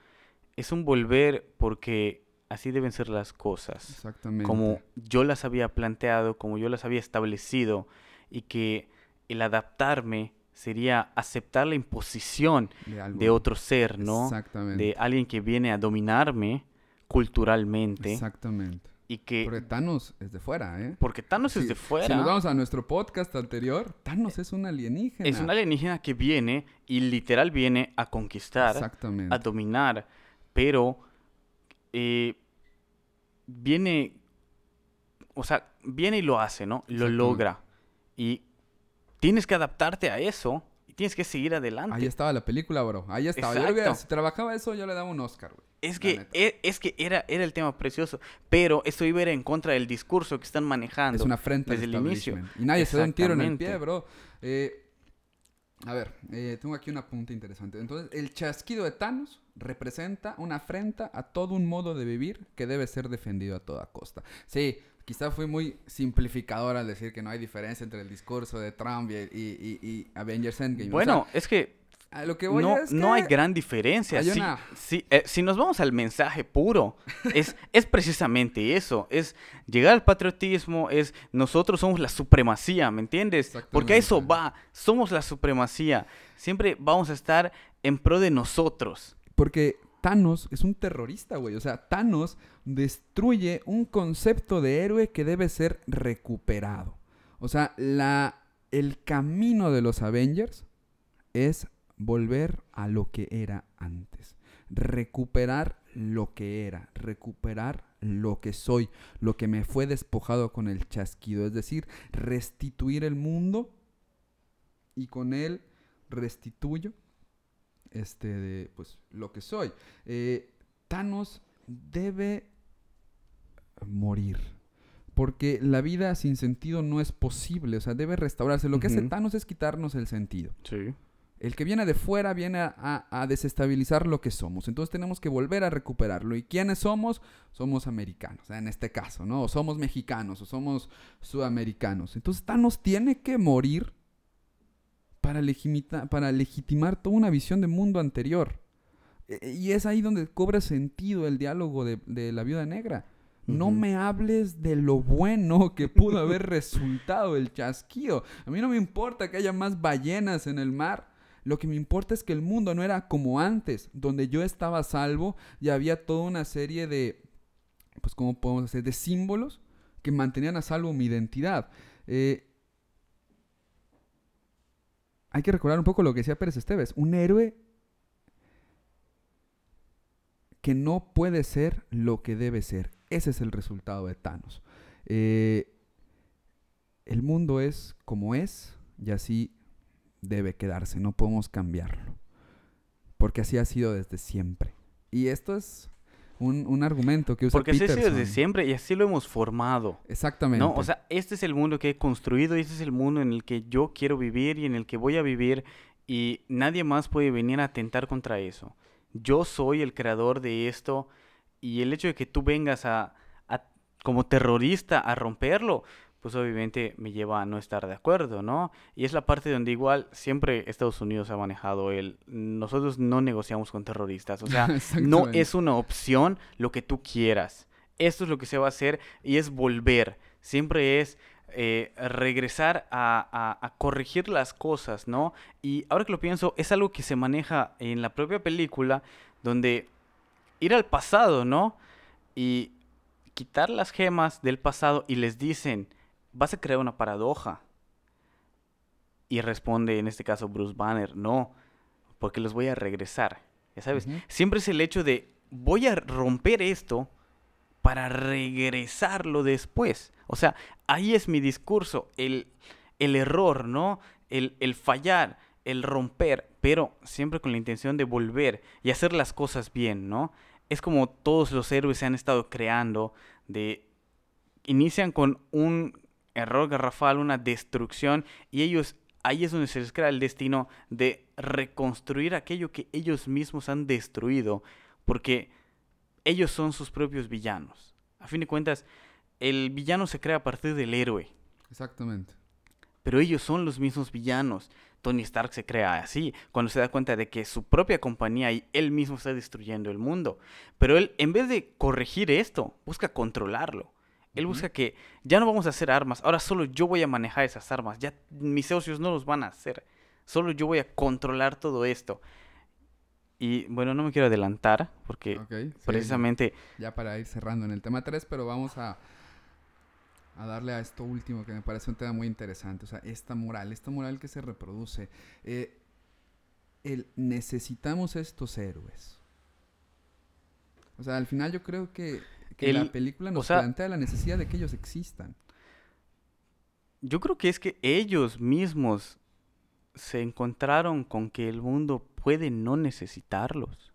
[SPEAKER 2] es un volver porque así deben ser las cosas.
[SPEAKER 1] Exactamente.
[SPEAKER 2] Como yo las había planteado, como yo las había establecido y que el adaptarme sería aceptar la imposición de, otro ser, ¿no?
[SPEAKER 1] Exactamente.
[SPEAKER 2] De alguien que viene a dominarme culturalmente.
[SPEAKER 1] Exactamente.
[SPEAKER 2] Y que...
[SPEAKER 1] Porque Thanos es de fuera, ¿eh?
[SPEAKER 2] Porque Thanos es de fuera.
[SPEAKER 1] Si nos vamos a nuestro podcast anterior, Thanos es un alienígena.
[SPEAKER 2] Es un alienígena que viene y literal viene a conquistar, a dominar, pero eh, viene, o sea, viene y lo hace, ¿no? Lo logra. Y tienes que adaptarte a eso y tienes que seguir adelante.
[SPEAKER 1] Ahí estaba la película, bro. Ahí estaba. Yo si trabajaba eso, yo le daba un Oscar, güey.
[SPEAKER 2] Es que, e, es, que era, era el tema precioso, pero esto iba a ir en contra del discurso que están manejando.
[SPEAKER 1] Es una frente desde el inicio. Y nadie se da un tiro en el pie, bro. Eh, a ver, eh, tengo aquí una punta interesante. Entonces, el chasquido de Thanos representa una afrenta a todo un modo de vivir que debe ser defendido a toda costa. Sí, quizá fui muy simplificador al decir que no hay diferencia entre el discurso de Trump y, y, Avengers Endgame.
[SPEAKER 2] Bueno, es que lo que no, no hay gran diferencia. Eh, si, nos vamos al mensaje puro, es, [LAUGHS] es precisamente eso. Es llegar al patriotismo, es nosotros somos la supremacía, ¿me entiendes? Porque a eso va, somos la supremacía. Siempre vamos a estar en pro de nosotros.
[SPEAKER 1] Porque Thanos es un terrorista, güey. O sea, Thanos destruye un concepto de héroe que debe ser recuperado. O sea, la, el camino de los Avengers es volver a lo que era antes. Recuperar lo que era, recuperar lo que soy, lo que me fue despojado con el chasquido, es decir, restituir el mundo y con él restituyo este, de, pues, lo que soy. Eh, Thanos debe morir. Porque la vida sin sentido no es posible, o sea, debe restaurarse. Lo que hace. Thanos es quitarnos el sentido.
[SPEAKER 2] Sí.
[SPEAKER 1] El que viene de fuera viene a, a- a desestabilizar lo que somos. Entonces tenemos que volver a recuperarlo. ¿Y quiénes somos? Somos americanos, en este caso, ¿no? O somos mexicanos, o somos sudamericanos. Entonces Thanos tiene que morir para, legimita- para legitimar toda una visión de mundo anterior. E- Y es ahí donde cobra sentido el diálogo de, de la viuda negra. No me hables de lo bueno [LAUGHS] que pudo haber resultado el chasquido. A mí no me importa que haya más ballenas en el mar. Lo que me importa es que el mundo no era como antes, donde yo estaba a salvo y había toda una serie de, pues, ¿cómo podemos decir? De símbolos que mantenían a salvo mi identidad. Eh, hay que recordar un poco lo que decía Pérez Esteves. Un héroe que no puede ser lo que debe ser. Ese es el resultado de Thanos. Eh, el mundo es como es y así debe quedarse. No podemos cambiarlo. Porque así ha sido desde siempre. Y esto es un, un argumento que usa
[SPEAKER 2] Porque así ha sido desde
[SPEAKER 1] Peterson.
[SPEAKER 2] siempre y así lo hemos formado.
[SPEAKER 1] Exactamente.
[SPEAKER 2] ¿No? O sea, este es el mundo que he construido y este es el mundo en el que yo quiero vivir y en el que voy a vivir y nadie más puede venir a atentar contra eso. Yo soy el creador de esto y el hecho de que tú vengas a, a- como terrorista a romperlo, pues obviamente me lleva a no estar de acuerdo, ¿no? Y es la parte donde igual siempre Estados Unidos ha manejado el nosotros no negociamos con terroristas, o sea, [LAUGHS] no es una opción lo que tú quieras. Esto es lo que se va a hacer y es volver. Siempre es eh, regresar a, a- a corregir las cosas, ¿no? Y ahora que lo pienso, es algo que se maneja en la propia película, donde ir al pasado, ¿no? Y quitar las gemas del pasado y les dicen, vas a crear una paradoja. Y responde, en este caso, Bruce Banner, no, porque los voy a regresar. Ya sabes, siempre es el hecho de, voy a romper esto para regresarlo después. O sea, ahí es mi discurso, el, el error, ¿no? El, el fallar, el romper, pero siempre con la intención de volver y hacer las cosas bien, ¿no? Es como todos los héroes se han estado creando, de inician con un error garrafal, una destrucción, y ellos, ahí es donde se les crea el destino de reconstruir aquello que ellos mismos han destruido, porque ellos son sus propios villanos. A fin de cuentas, el villano se crea a partir del héroe,
[SPEAKER 1] Exactamente.
[SPEAKER 2] pero ellos son los mismos villanos. Tony Stark se crea así, cuando se da cuenta de que su propia compañía y él mismo está destruyendo el mundo. Pero él, en vez de corregir esto, busca controlarlo. Él busca que ya no vamos a hacer armas, ahora solo yo voy a manejar esas armas, ya mis socios no los van a hacer, solo yo voy a controlar todo esto. Y bueno, no me quiero adelantar, porque
[SPEAKER 1] sí,
[SPEAKER 2] precisamente
[SPEAKER 1] ya para ir cerrando en el tema 3, pero vamos a, a darle a esto último que me parece un tema muy interesante. O sea, esta moral, esta moral que se reproduce. eh, el necesitamos estos héroes. O sea, al final yo creo que, que la
[SPEAKER 2] El-
[SPEAKER 1] película
[SPEAKER 2] o
[SPEAKER 1] nos
[SPEAKER 2] sea-
[SPEAKER 1] plantea la necesidad de que ellos existan.
[SPEAKER 2] Yo creo que es que ellos mismos se encontraron con que el mundo puede no necesitarlos.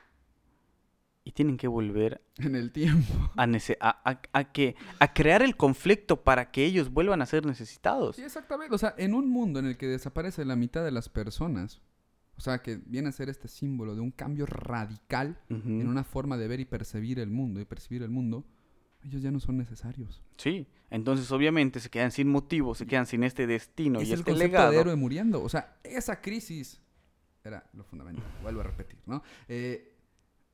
[SPEAKER 2] Y tienen que volver [LAUGHS]
[SPEAKER 1] En el tiempo.
[SPEAKER 2] a, nece- a, a- a que, a crear el conflicto para que ellos vuelvan a ser necesitados.
[SPEAKER 1] Sí, exactamente. O sea, en un mundo en el que desaparece la mitad de las personas, o sea, que viene a ser este símbolo de un cambio radical en una forma de ver y percibir el mundo y percibir el mundo, ellos ya no son necesarios.
[SPEAKER 2] Sí, entonces obviamente se quedan sin motivo, se quedan sin este destino
[SPEAKER 1] es
[SPEAKER 2] y
[SPEAKER 1] el
[SPEAKER 2] este
[SPEAKER 1] concepto
[SPEAKER 2] legado.
[SPEAKER 1] de héroe muriendo. O sea, esa crisis era lo fundamental. Vuelvo a repetir, ¿no? Eh,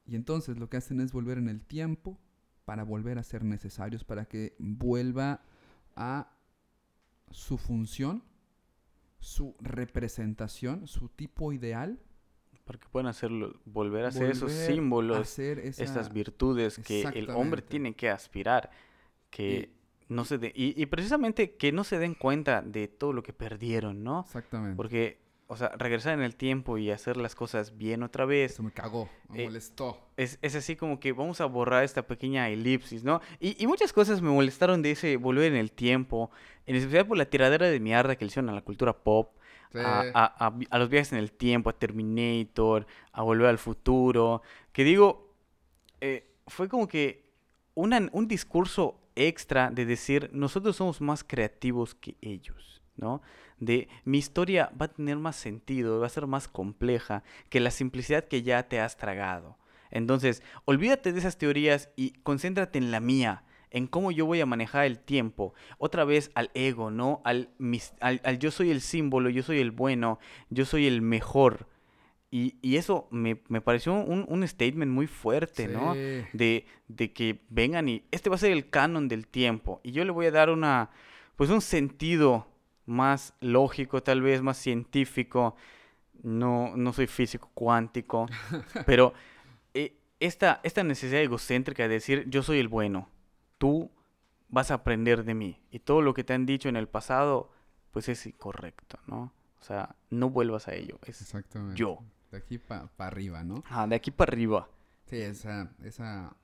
[SPEAKER 1] y entonces lo que hacen es volver en el tiempo para volver a ser necesarios, para que vuelva a su función, su representación, su tipo ideal.
[SPEAKER 2] Para que puedan hacerlo, volver a hacer esos símbolos,
[SPEAKER 1] a ser esa-
[SPEAKER 2] estas virtudes que el hombre tiene que aspirar, que no se de- y, y precisamente que no se den cuenta de todo lo que perdieron, ¿no?
[SPEAKER 1] Exactamente.
[SPEAKER 2] Porque o sea, regresar en el tiempo y hacer las cosas bien otra vez.
[SPEAKER 1] Eso me cagó, me
[SPEAKER 2] Eh,
[SPEAKER 1] molestó.
[SPEAKER 2] Es, es así como que vamos a borrar esta pequeña elipsis, ¿no? Y, y muchas cosas me molestaron de ese volver en el tiempo, en especial por la tiradera de mierda que le hicieron a la cultura pop,
[SPEAKER 1] Sí.
[SPEAKER 2] a, a- a los viajes en el tiempo, a Terminator, a Volver al Futuro, que digo, eh, fue como que una- un discurso extra de decir, nosotros somos más creativos que ellos, ¿no? De mi historia va a tener más sentido, va a ser más compleja que la simplicidad que ya te has tragado. Entonces, olvídate de esas teorías y concéntrate en la mía, en cómo yo voy a manejar el tiempo. Otra vez al ego, ¿no? Al, mis- al, al yo soy el símbolo, yo soy el bueno, yo soy el mejor. Y, y eso me, me pareció un, un statement muy fuerte, ¿no? De, de que vengan y este va a ser el canon del tiempo y yo le voy a dar una pues un sentido más lógico tal vez más científico no no soy físico cuántico [LAUGHS] pero eh, esta esta necesidad egocéntrica de decir yo soy el bueno tú vas a aprender de mí y todo lo que te han dicho en el pasado pues es incorrecto no o sea no vuelvas a ello es
[SPEAKER 1] Exactamente.
[SPEAKER 2] yo
[SPEAKER 1] De aquí para arriba, ¿no?
[SPEAKER 2] Ah, de aquí para arriba
[SPEAKER 1] Sí, esa, esa...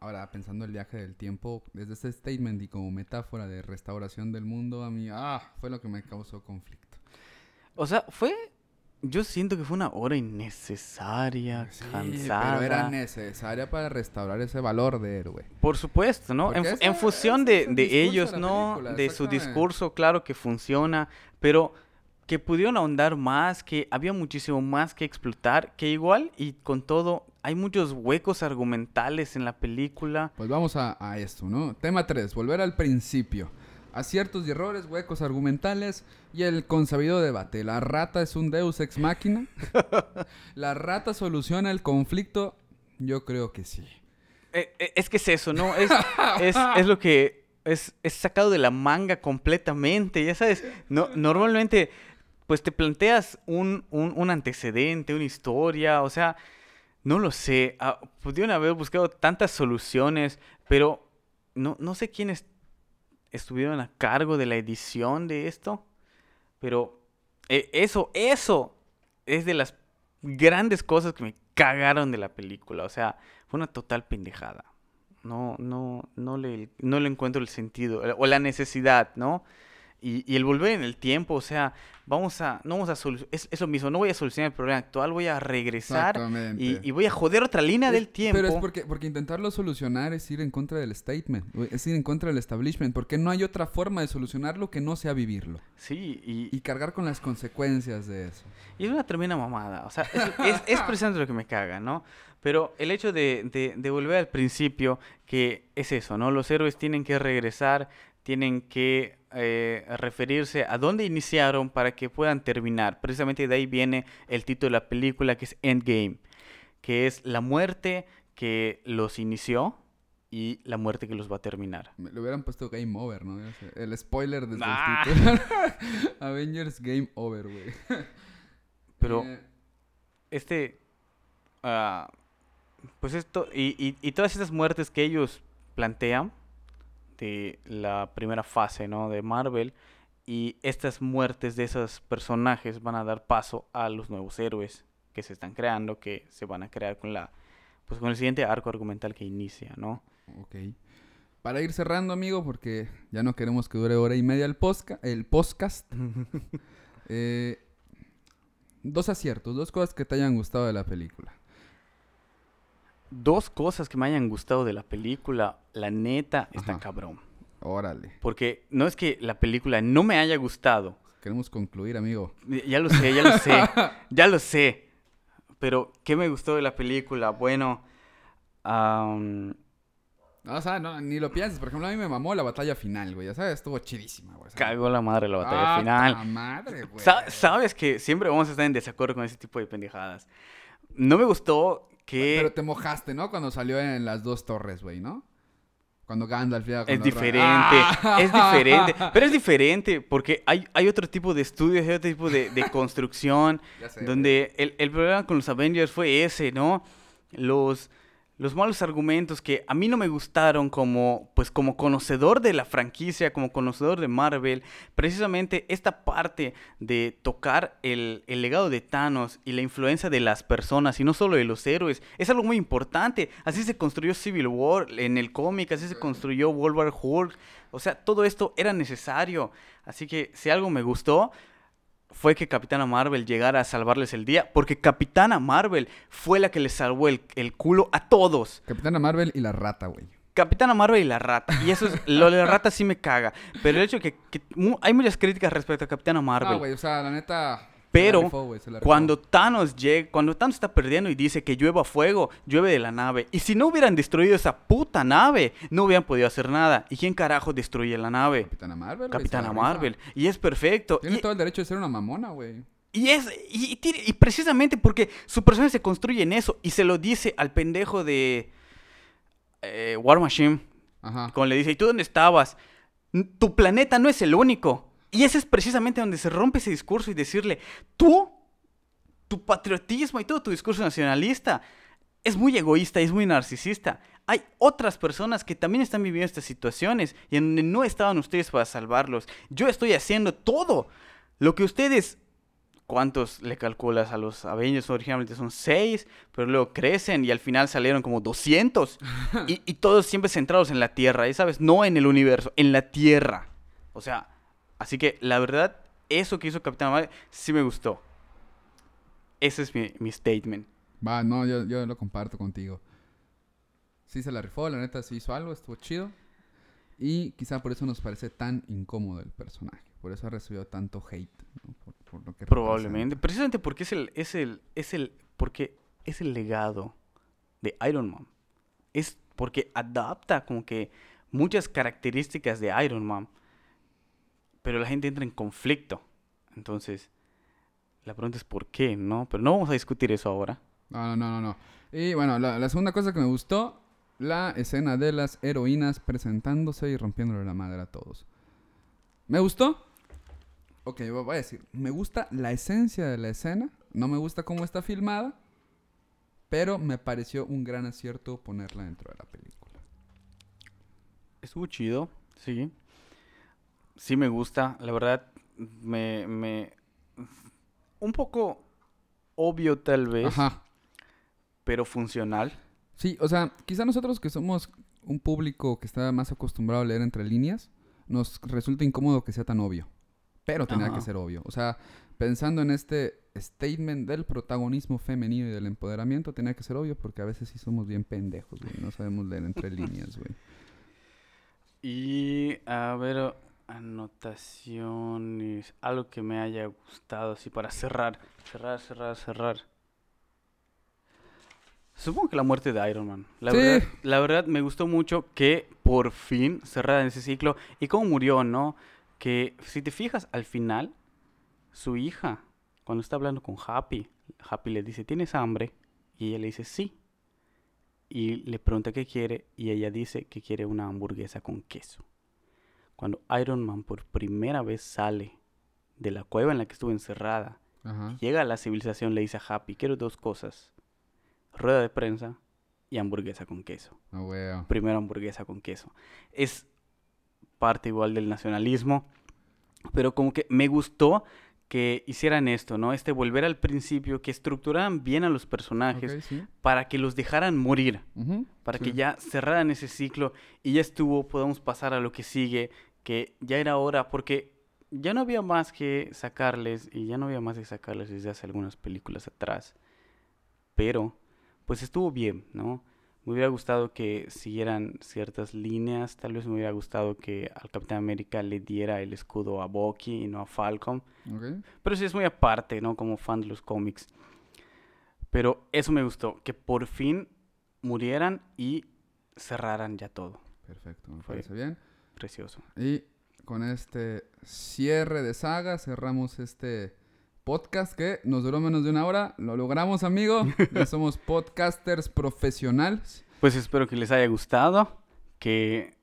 [SPEAKER 1] Ahora, pensando el viaje del tiempo, desde ese statement y como metáfora de restauración del mundo, a mí, ah, fue lo que me causó conflicto.
[SPEAKER 2] O sea, fue. Yo siento que fue una hora innecesaria,
[SPEAKER 1] Sí,
[SPEAKER 2] cansada.
[SPEAKER 1] pero era necesaria para restaurar ese valor de héroe.
[SPEAKER 2] Por supuesto, ¿no? En, en función de, de ellos, ¿no?
[SPEAKER 1] película,
[SPEAKER 2] De su discurso, claro que funciona, pero que pudieron ahondar más, que había muchísimo más que explotar, que igual y con todo, hay muchos huecos argumentales en la película.
[SPEAKER 1] Pues vamos a, a esto, ¿no? Tema 3, volver al principio. Aciertos y errores, huecos argumentales y el consabido debate. ¿La rata es un deus ex máquina? [LAUGHS] ¿La rata soluciona el conflicto? Yo creo que sí.
[SPEAKER 2] Eh, eh, es que es eso, ¿no? Es, [LAUGHS] es, es lo que es, es sacado de la manga completamente, ya sabes. No, normalmente, pues te planteas un, un, un antecedente, una historia, o sea, no lo sé. ah, pudieron haber buscado tantas soluciones, pero no, no sé quiénes estuvieron a cargo de la edición de esto, pero eh, eso, eso es de las grandes cosas que me cagaron de la película. O sea, fue una total pendejada. No, no, no le, no le encuentro el sentido o la necesidad, ¿no? Y, y el volver en el tiempo, o sea, vamos a, no vamos a solucionar, es, es lo mismo, no voy a solucionar el problema actual, voy a regresar y, y voy a joder otra línea del tiempo.
[SPEAKER 1] Pero es porque, porque intentarlo solucionar es ir en contra del statement, es ir en contra del establishment, porque no hay otra forma de solucionarlo que no sea vivirlo
[SPEAKER 2] Sí, y,
[SPEAKER 1] y cargar con las consecuencias de eso.
[SPEAKER 2] Y es una tremenda mamada. O sea, es, es, es precisamente lo que me caga, ¿no? Pero el hecho de, de, de volver al principio, que es eso, ¿no? Los héroes tienen que regresar, tienen que eh, referirse a dónde iniciaron para que puedan terminar. Precisamente de ahí viene el título de la película, que es Endgame, que es la muerte que los inició y la muerte que los va a terminar.
[SPEAKER 1] Me- Le hubieran puesto Game Over, ¿no? El spoiler desde
[SPEAKER 2] Ah.
[SPEAKER 1] el título. [LAUGHS] Avengers Game Over, güey. [LAUGHS]
[SPEAKER 2] Pero
[SPEAKER 1] Eh,
[SPEAKER 2] este, ah, pues esto, y, y, y todas estas muertes que ellos plantean de la primera fase, ¿no? De Marvel, y estas muertes de esos personajes van a dar paso a los nuevos héroes que se están creando, que se van a crear con la, pues con el siguiente arco argumental que inicia, ¿no?
[SPEAKER 1] ok. Para ir cerrando, amigo, porque ya no queremos que dure hora y media el, posca, el podcast. [LAUGHS] eh, dos aciertos, dos cosas que te hayan gustado de la película.
[SPEAKER 2] Dos cosas que me hayan gustado de la película, la neta, está
[SPEAKER 1] Ajá.
[SPEAKER 2] cabrón.
[SPEAKER 1] Órale.
[SPEAKER 2] Porque no es que la película no me haya gustado,
[SPEAKER 1] Queremos concluir, amigo.
[SPEAKER 2] Ya lo sé, ya lo sé, [LAUGHS] ya lo sé. Pero, ¿qué me gustó de la película? Bueno,
[SPEAKER 1] No, o sea, no, ni lo pienses. Por ejemplo, a mí me mamó la batalla final, güey. Ya sabes, estuvo chidísima, güey.
[SPEAKER 2] cagó la madre la batalla
[SPEAKER 1] ¡Ah,
[SPEAKER 2] final.
[SPEAKER 1] ta madre, güey!
[SPEAKER 2] Sa- Sabes que siempre vamos a estar en desacuerdo con ese tipo de pendejadas. No me gustó que...
[SPEAKER 1] Pero te mojaste, ¿no? Cuando salió en las dos torres, güey, ¿no? Cuando Gandalf con
[SPEAKER 2] Es diferente,
[SPEAKER 1] ¡Ah!
[SPEAKER 2] es diferente, [LAUGHS] pero es diferente porque hay, hay otro tipo de estudios, hay otro tipo de, de [LAUGHS] construcción,
[SPEAKER 1] sé,
[SPEAKER 2] donde el, el problema con los Avengers fue ese, ¿no? Los, los malos argumentos que a mí no me gustaron como pues como conocedor de la franquicia, como conocedor de Marvel, precisamente esta parte de tocar el, el, legado de Thanos y la influencia de las personas y no solo de los héroes, es algo muy importante. Así se construyó Civil War en el cómic, así se construyó World Hulk, o sea, todo esto era necesario. Así que si algo me gustó fue que Capitana Marvel llegara a salvarles el día, porque Capitana Marvel fue la que les salvó el, culo a todos.
[SPEAKER 1] Capitana Marvel y la rata, güey.
[SPEAKER 2] Capitana Marvel y la rata. Y eso es, lo de la rata sí me caga. Pero el hecho que, que hay muchas críticas respecto a Capitana Marvel.
[SPEAKER 1] Ah, güey, o sea, la neta,
[SPEAKER 2] pero cuando Thanos llega, cuando Thanos está perdiendo y dice que llueva fuego, llueve de la nave. Y si no hubieran destruido esa puta nave, no hubieran podido hacer nada. ¿Y quién carajo destruye la nave?
[SPEAKER 1] Capitana Marvel.
[SPEAKER 2] Capitana Marvel. Y es perfecto.
[SPEAKER 1] Tiene todo el derecho de ser una mamona, güey.
[SPEAKER 2] Y es y, y, precisamente porque su personaje se construye en eso y se lo dice al pendejo de eh, War Machine. Ajá. Cuando le dice, ¿y tú dónde estabas? Tu planeta no es el único. Y ese es precisamente donde se rompe ese discurso y decirle, tú, tu patriotismo y todo tu discurso nacionalista es muy egoísta y es muy narcisista. Hay otras personas que también están viviendo estas situaciones y en donde no estaban ustedes para salvarlos. Yo estoy haciendo todo lo que ustedes ¿Cuántos le calculas a los Avengers? Originalmente son seis, pero luego crecen y al final salieron como 200. [LAUGHS] y, y, todos siempre centrados en la Tierra, ¿sabes? No en el universo, en la Tierra. O sea, Así que la verdad, eso que hizo Capitán Marvel sí me gustó. Ese es mi, statement.
[SPEAKER 1] Va, no, yo, yo, lo comparto contigo. Sí se la rifó, la neta sí hizo algo, estuvo chido. Y quizá por eso nos parece tan incómodo el personaje. Por eso ha recibido tanto hate.
[SPEAKER 2] Probablemente. Precisamente porque es el, es el, es el, porque es el legado de Iron Man. Es porque adapta como que muchas características de Iron Man pero la gente entra en conflicto. Entonces, la pregunta es por qué, ¿no? Pero no vamos a discutir eso ahora.
[SPEAKER 1] No, no, no, no. Y bueno, la, segunda cosa que me gustó, la escena de las heroínas presentándose y rompiéndole la madre a todos. ¿Me gustó? Ok, voy a decir, me gusta la esencia de la escena, no me gusta cómo está filmada, pero me pareció un gran acierto ponerla dentro de la película.
[SPEAKER 2] Estuvo chido, sí sí me gusta, la verdad, me, me... Un poco obvio tal vez, Ajá. pero funcional.
[SPEAKER 1] Sí, o sea, quizá nosotros que somos un público que está más acostumbrado a leer entre líneas, nos resulta incómodo que sea tan obvio. Pero tenía que ser obvio. O sea, pensando en este statement del protagonismo femenino y del empoderamiento, tenía que ser obvio porque a veces sí somos bien pendejos, güey. No sabemos leer entre líneas, güey.
[SPEAKER 2] Y a ver, Anotaciones. Algo que me haya gustado así para cerrar. Cerrar, cerrar, cerrar. Supongo que la muerte de Iron Man. La, verdad, la verdad me gustó mucho que por fin cerrara ese ciclo. Y cómo murió, ¿no? Que si te fijas al final, su hija, cuando está hablando con Happy, Happy le dice, ¿tienes hambre? Y ella le dice, sí. Y le pregunta qué quiere y ella dice que quiere una hamburguesa con queso cuando Iron Man por primera vez sale de la cueva en la que estuvo encerrada, llega a la civilización, le dice a Happy, quiero dos cosas, rueda de prensa y hamburguesa con queso.
[SPEAKER 1] Oh,
[SPEAKER 2] Primero hamburguesa con queso. Es parte igual del nacionalismo, pero como que me gustó que hicieran esto, ¿no? Este volver al principio, que estructuraran bien a los personajes para que los dejaran morir, para que ya cerraran ese ciclo y ya estuvo, podemos pasar a lo que sigue, que ya era hora, porque ya no había más que sacarles y ya no había más que sacarles desde hace algunas películas atrás. Pero, pues estuvo bien, ¿no? Me hubiera gustado que siguieran ciertas líneas. Tal vez me hubiera gustado que al Capitán América le diera el escudo a Bucky y no a Falcon. Pero sí es muy aparte, ¿no? Como fan de los cómics. Pero eso me gustó, que por fin murieran y cerraran ya todo.
[SPEAKER 1] Perfecto, me parece bien.
[SPEAKER 2] Precioso.
[SPEAKER 1] Y con este cierre de saga cerramos este podcast que nos duró menos de una hora. Lo logramos, amigo. [LAUGHS] ya somos podcasters profesionales.
[SPEAKER 2] Pues espero que les haya gustado, que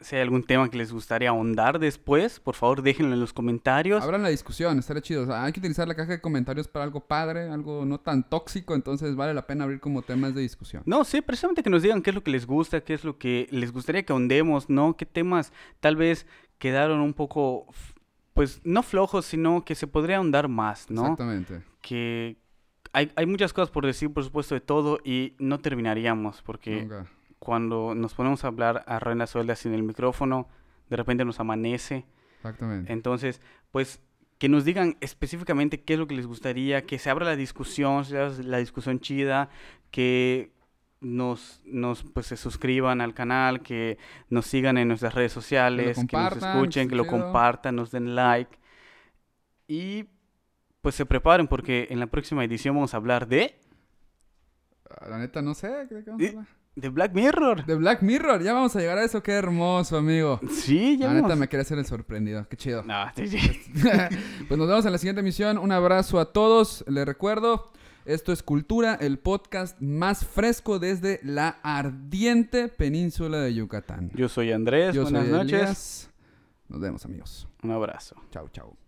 [SPEAKER 2] Si hay algún tema que les gustaría ahondar después, por favor déjenlo en los comentarios.
[SPEAKER 1] Abran la discusión, estaría chido. O sea, hay que utilizar la caja de comentarios para algo padre, algo no tan tóxico, entonces vale la pena abrir como temas de discusión.
[SPEAKER 2] No, sí, precisamente que nos digan qué es lo que les gusta, qué es lo que les gustaría que ahondemos, ¿no? Qué temas tal vez quedaron un poco, pues no flojos, sino que se podría ahondar más, ¿no?
[SPEAKER 1] Exactamente.
[SPEAKER 2] Que hay, hay muchas cosas por decir, por supuesto, de todo y no terminaríamos porque
[SPEAKER 1] Nunca.
[SPEAKER 2] Cuando nos ponemos a hablar a Reina Suelda sin el micrófono, de repente nos amanece.
[SPEAKER 1] Exactamente.
[SPEAKER 2] Entonces, pues que nos digan específicamente qué es lo que les gustaría, que se abra la discusión, la discusión chida, que nos, nos pues se suscriban al canal, que nos sigan en nuestras redes sociales, que nos escuchen, que lo compartan, nos den like y pues se preparen porque en la próxima edición vamos a hablar de
[SPEAKER 1] Ah, La neta, no sé. ¿de qué vamos a hablar?
[SPEAKER 2] De Black Mirror.
[SPEAKER 1] De Black Mirror, ya vamos a llegar a eso, qué hermoso, amigo.
[SPEAKER 2] Sí, ya
[SPEAKER 1] La neta
[SPEAKER 2] vamos.
[SPEAKER 1] me quería hacer el sorprendido, qué chido.
[SPEAKER 2] No, sí, sí. [LAUGHS]
[SPEAKER 1] pues nos vemos en la siguiente emisión. Un abrazo a todos. Les recuerdo, esto es Cultura, el podcast más fresco desde la ardiente península de Yucatán.
[SPEAKER 2] Yo soy Andrés,
[SPEAKER 1] Yo
[SPEAKER 2] buenas
[SPEAKER 1] soy
[SPEAKER 2] noches.
[SPEAKER 1] Elías. Nos vemos, amigos.
[SPEAKER 2] Un abrazo.
[SPEAKER 1] Chao, chao.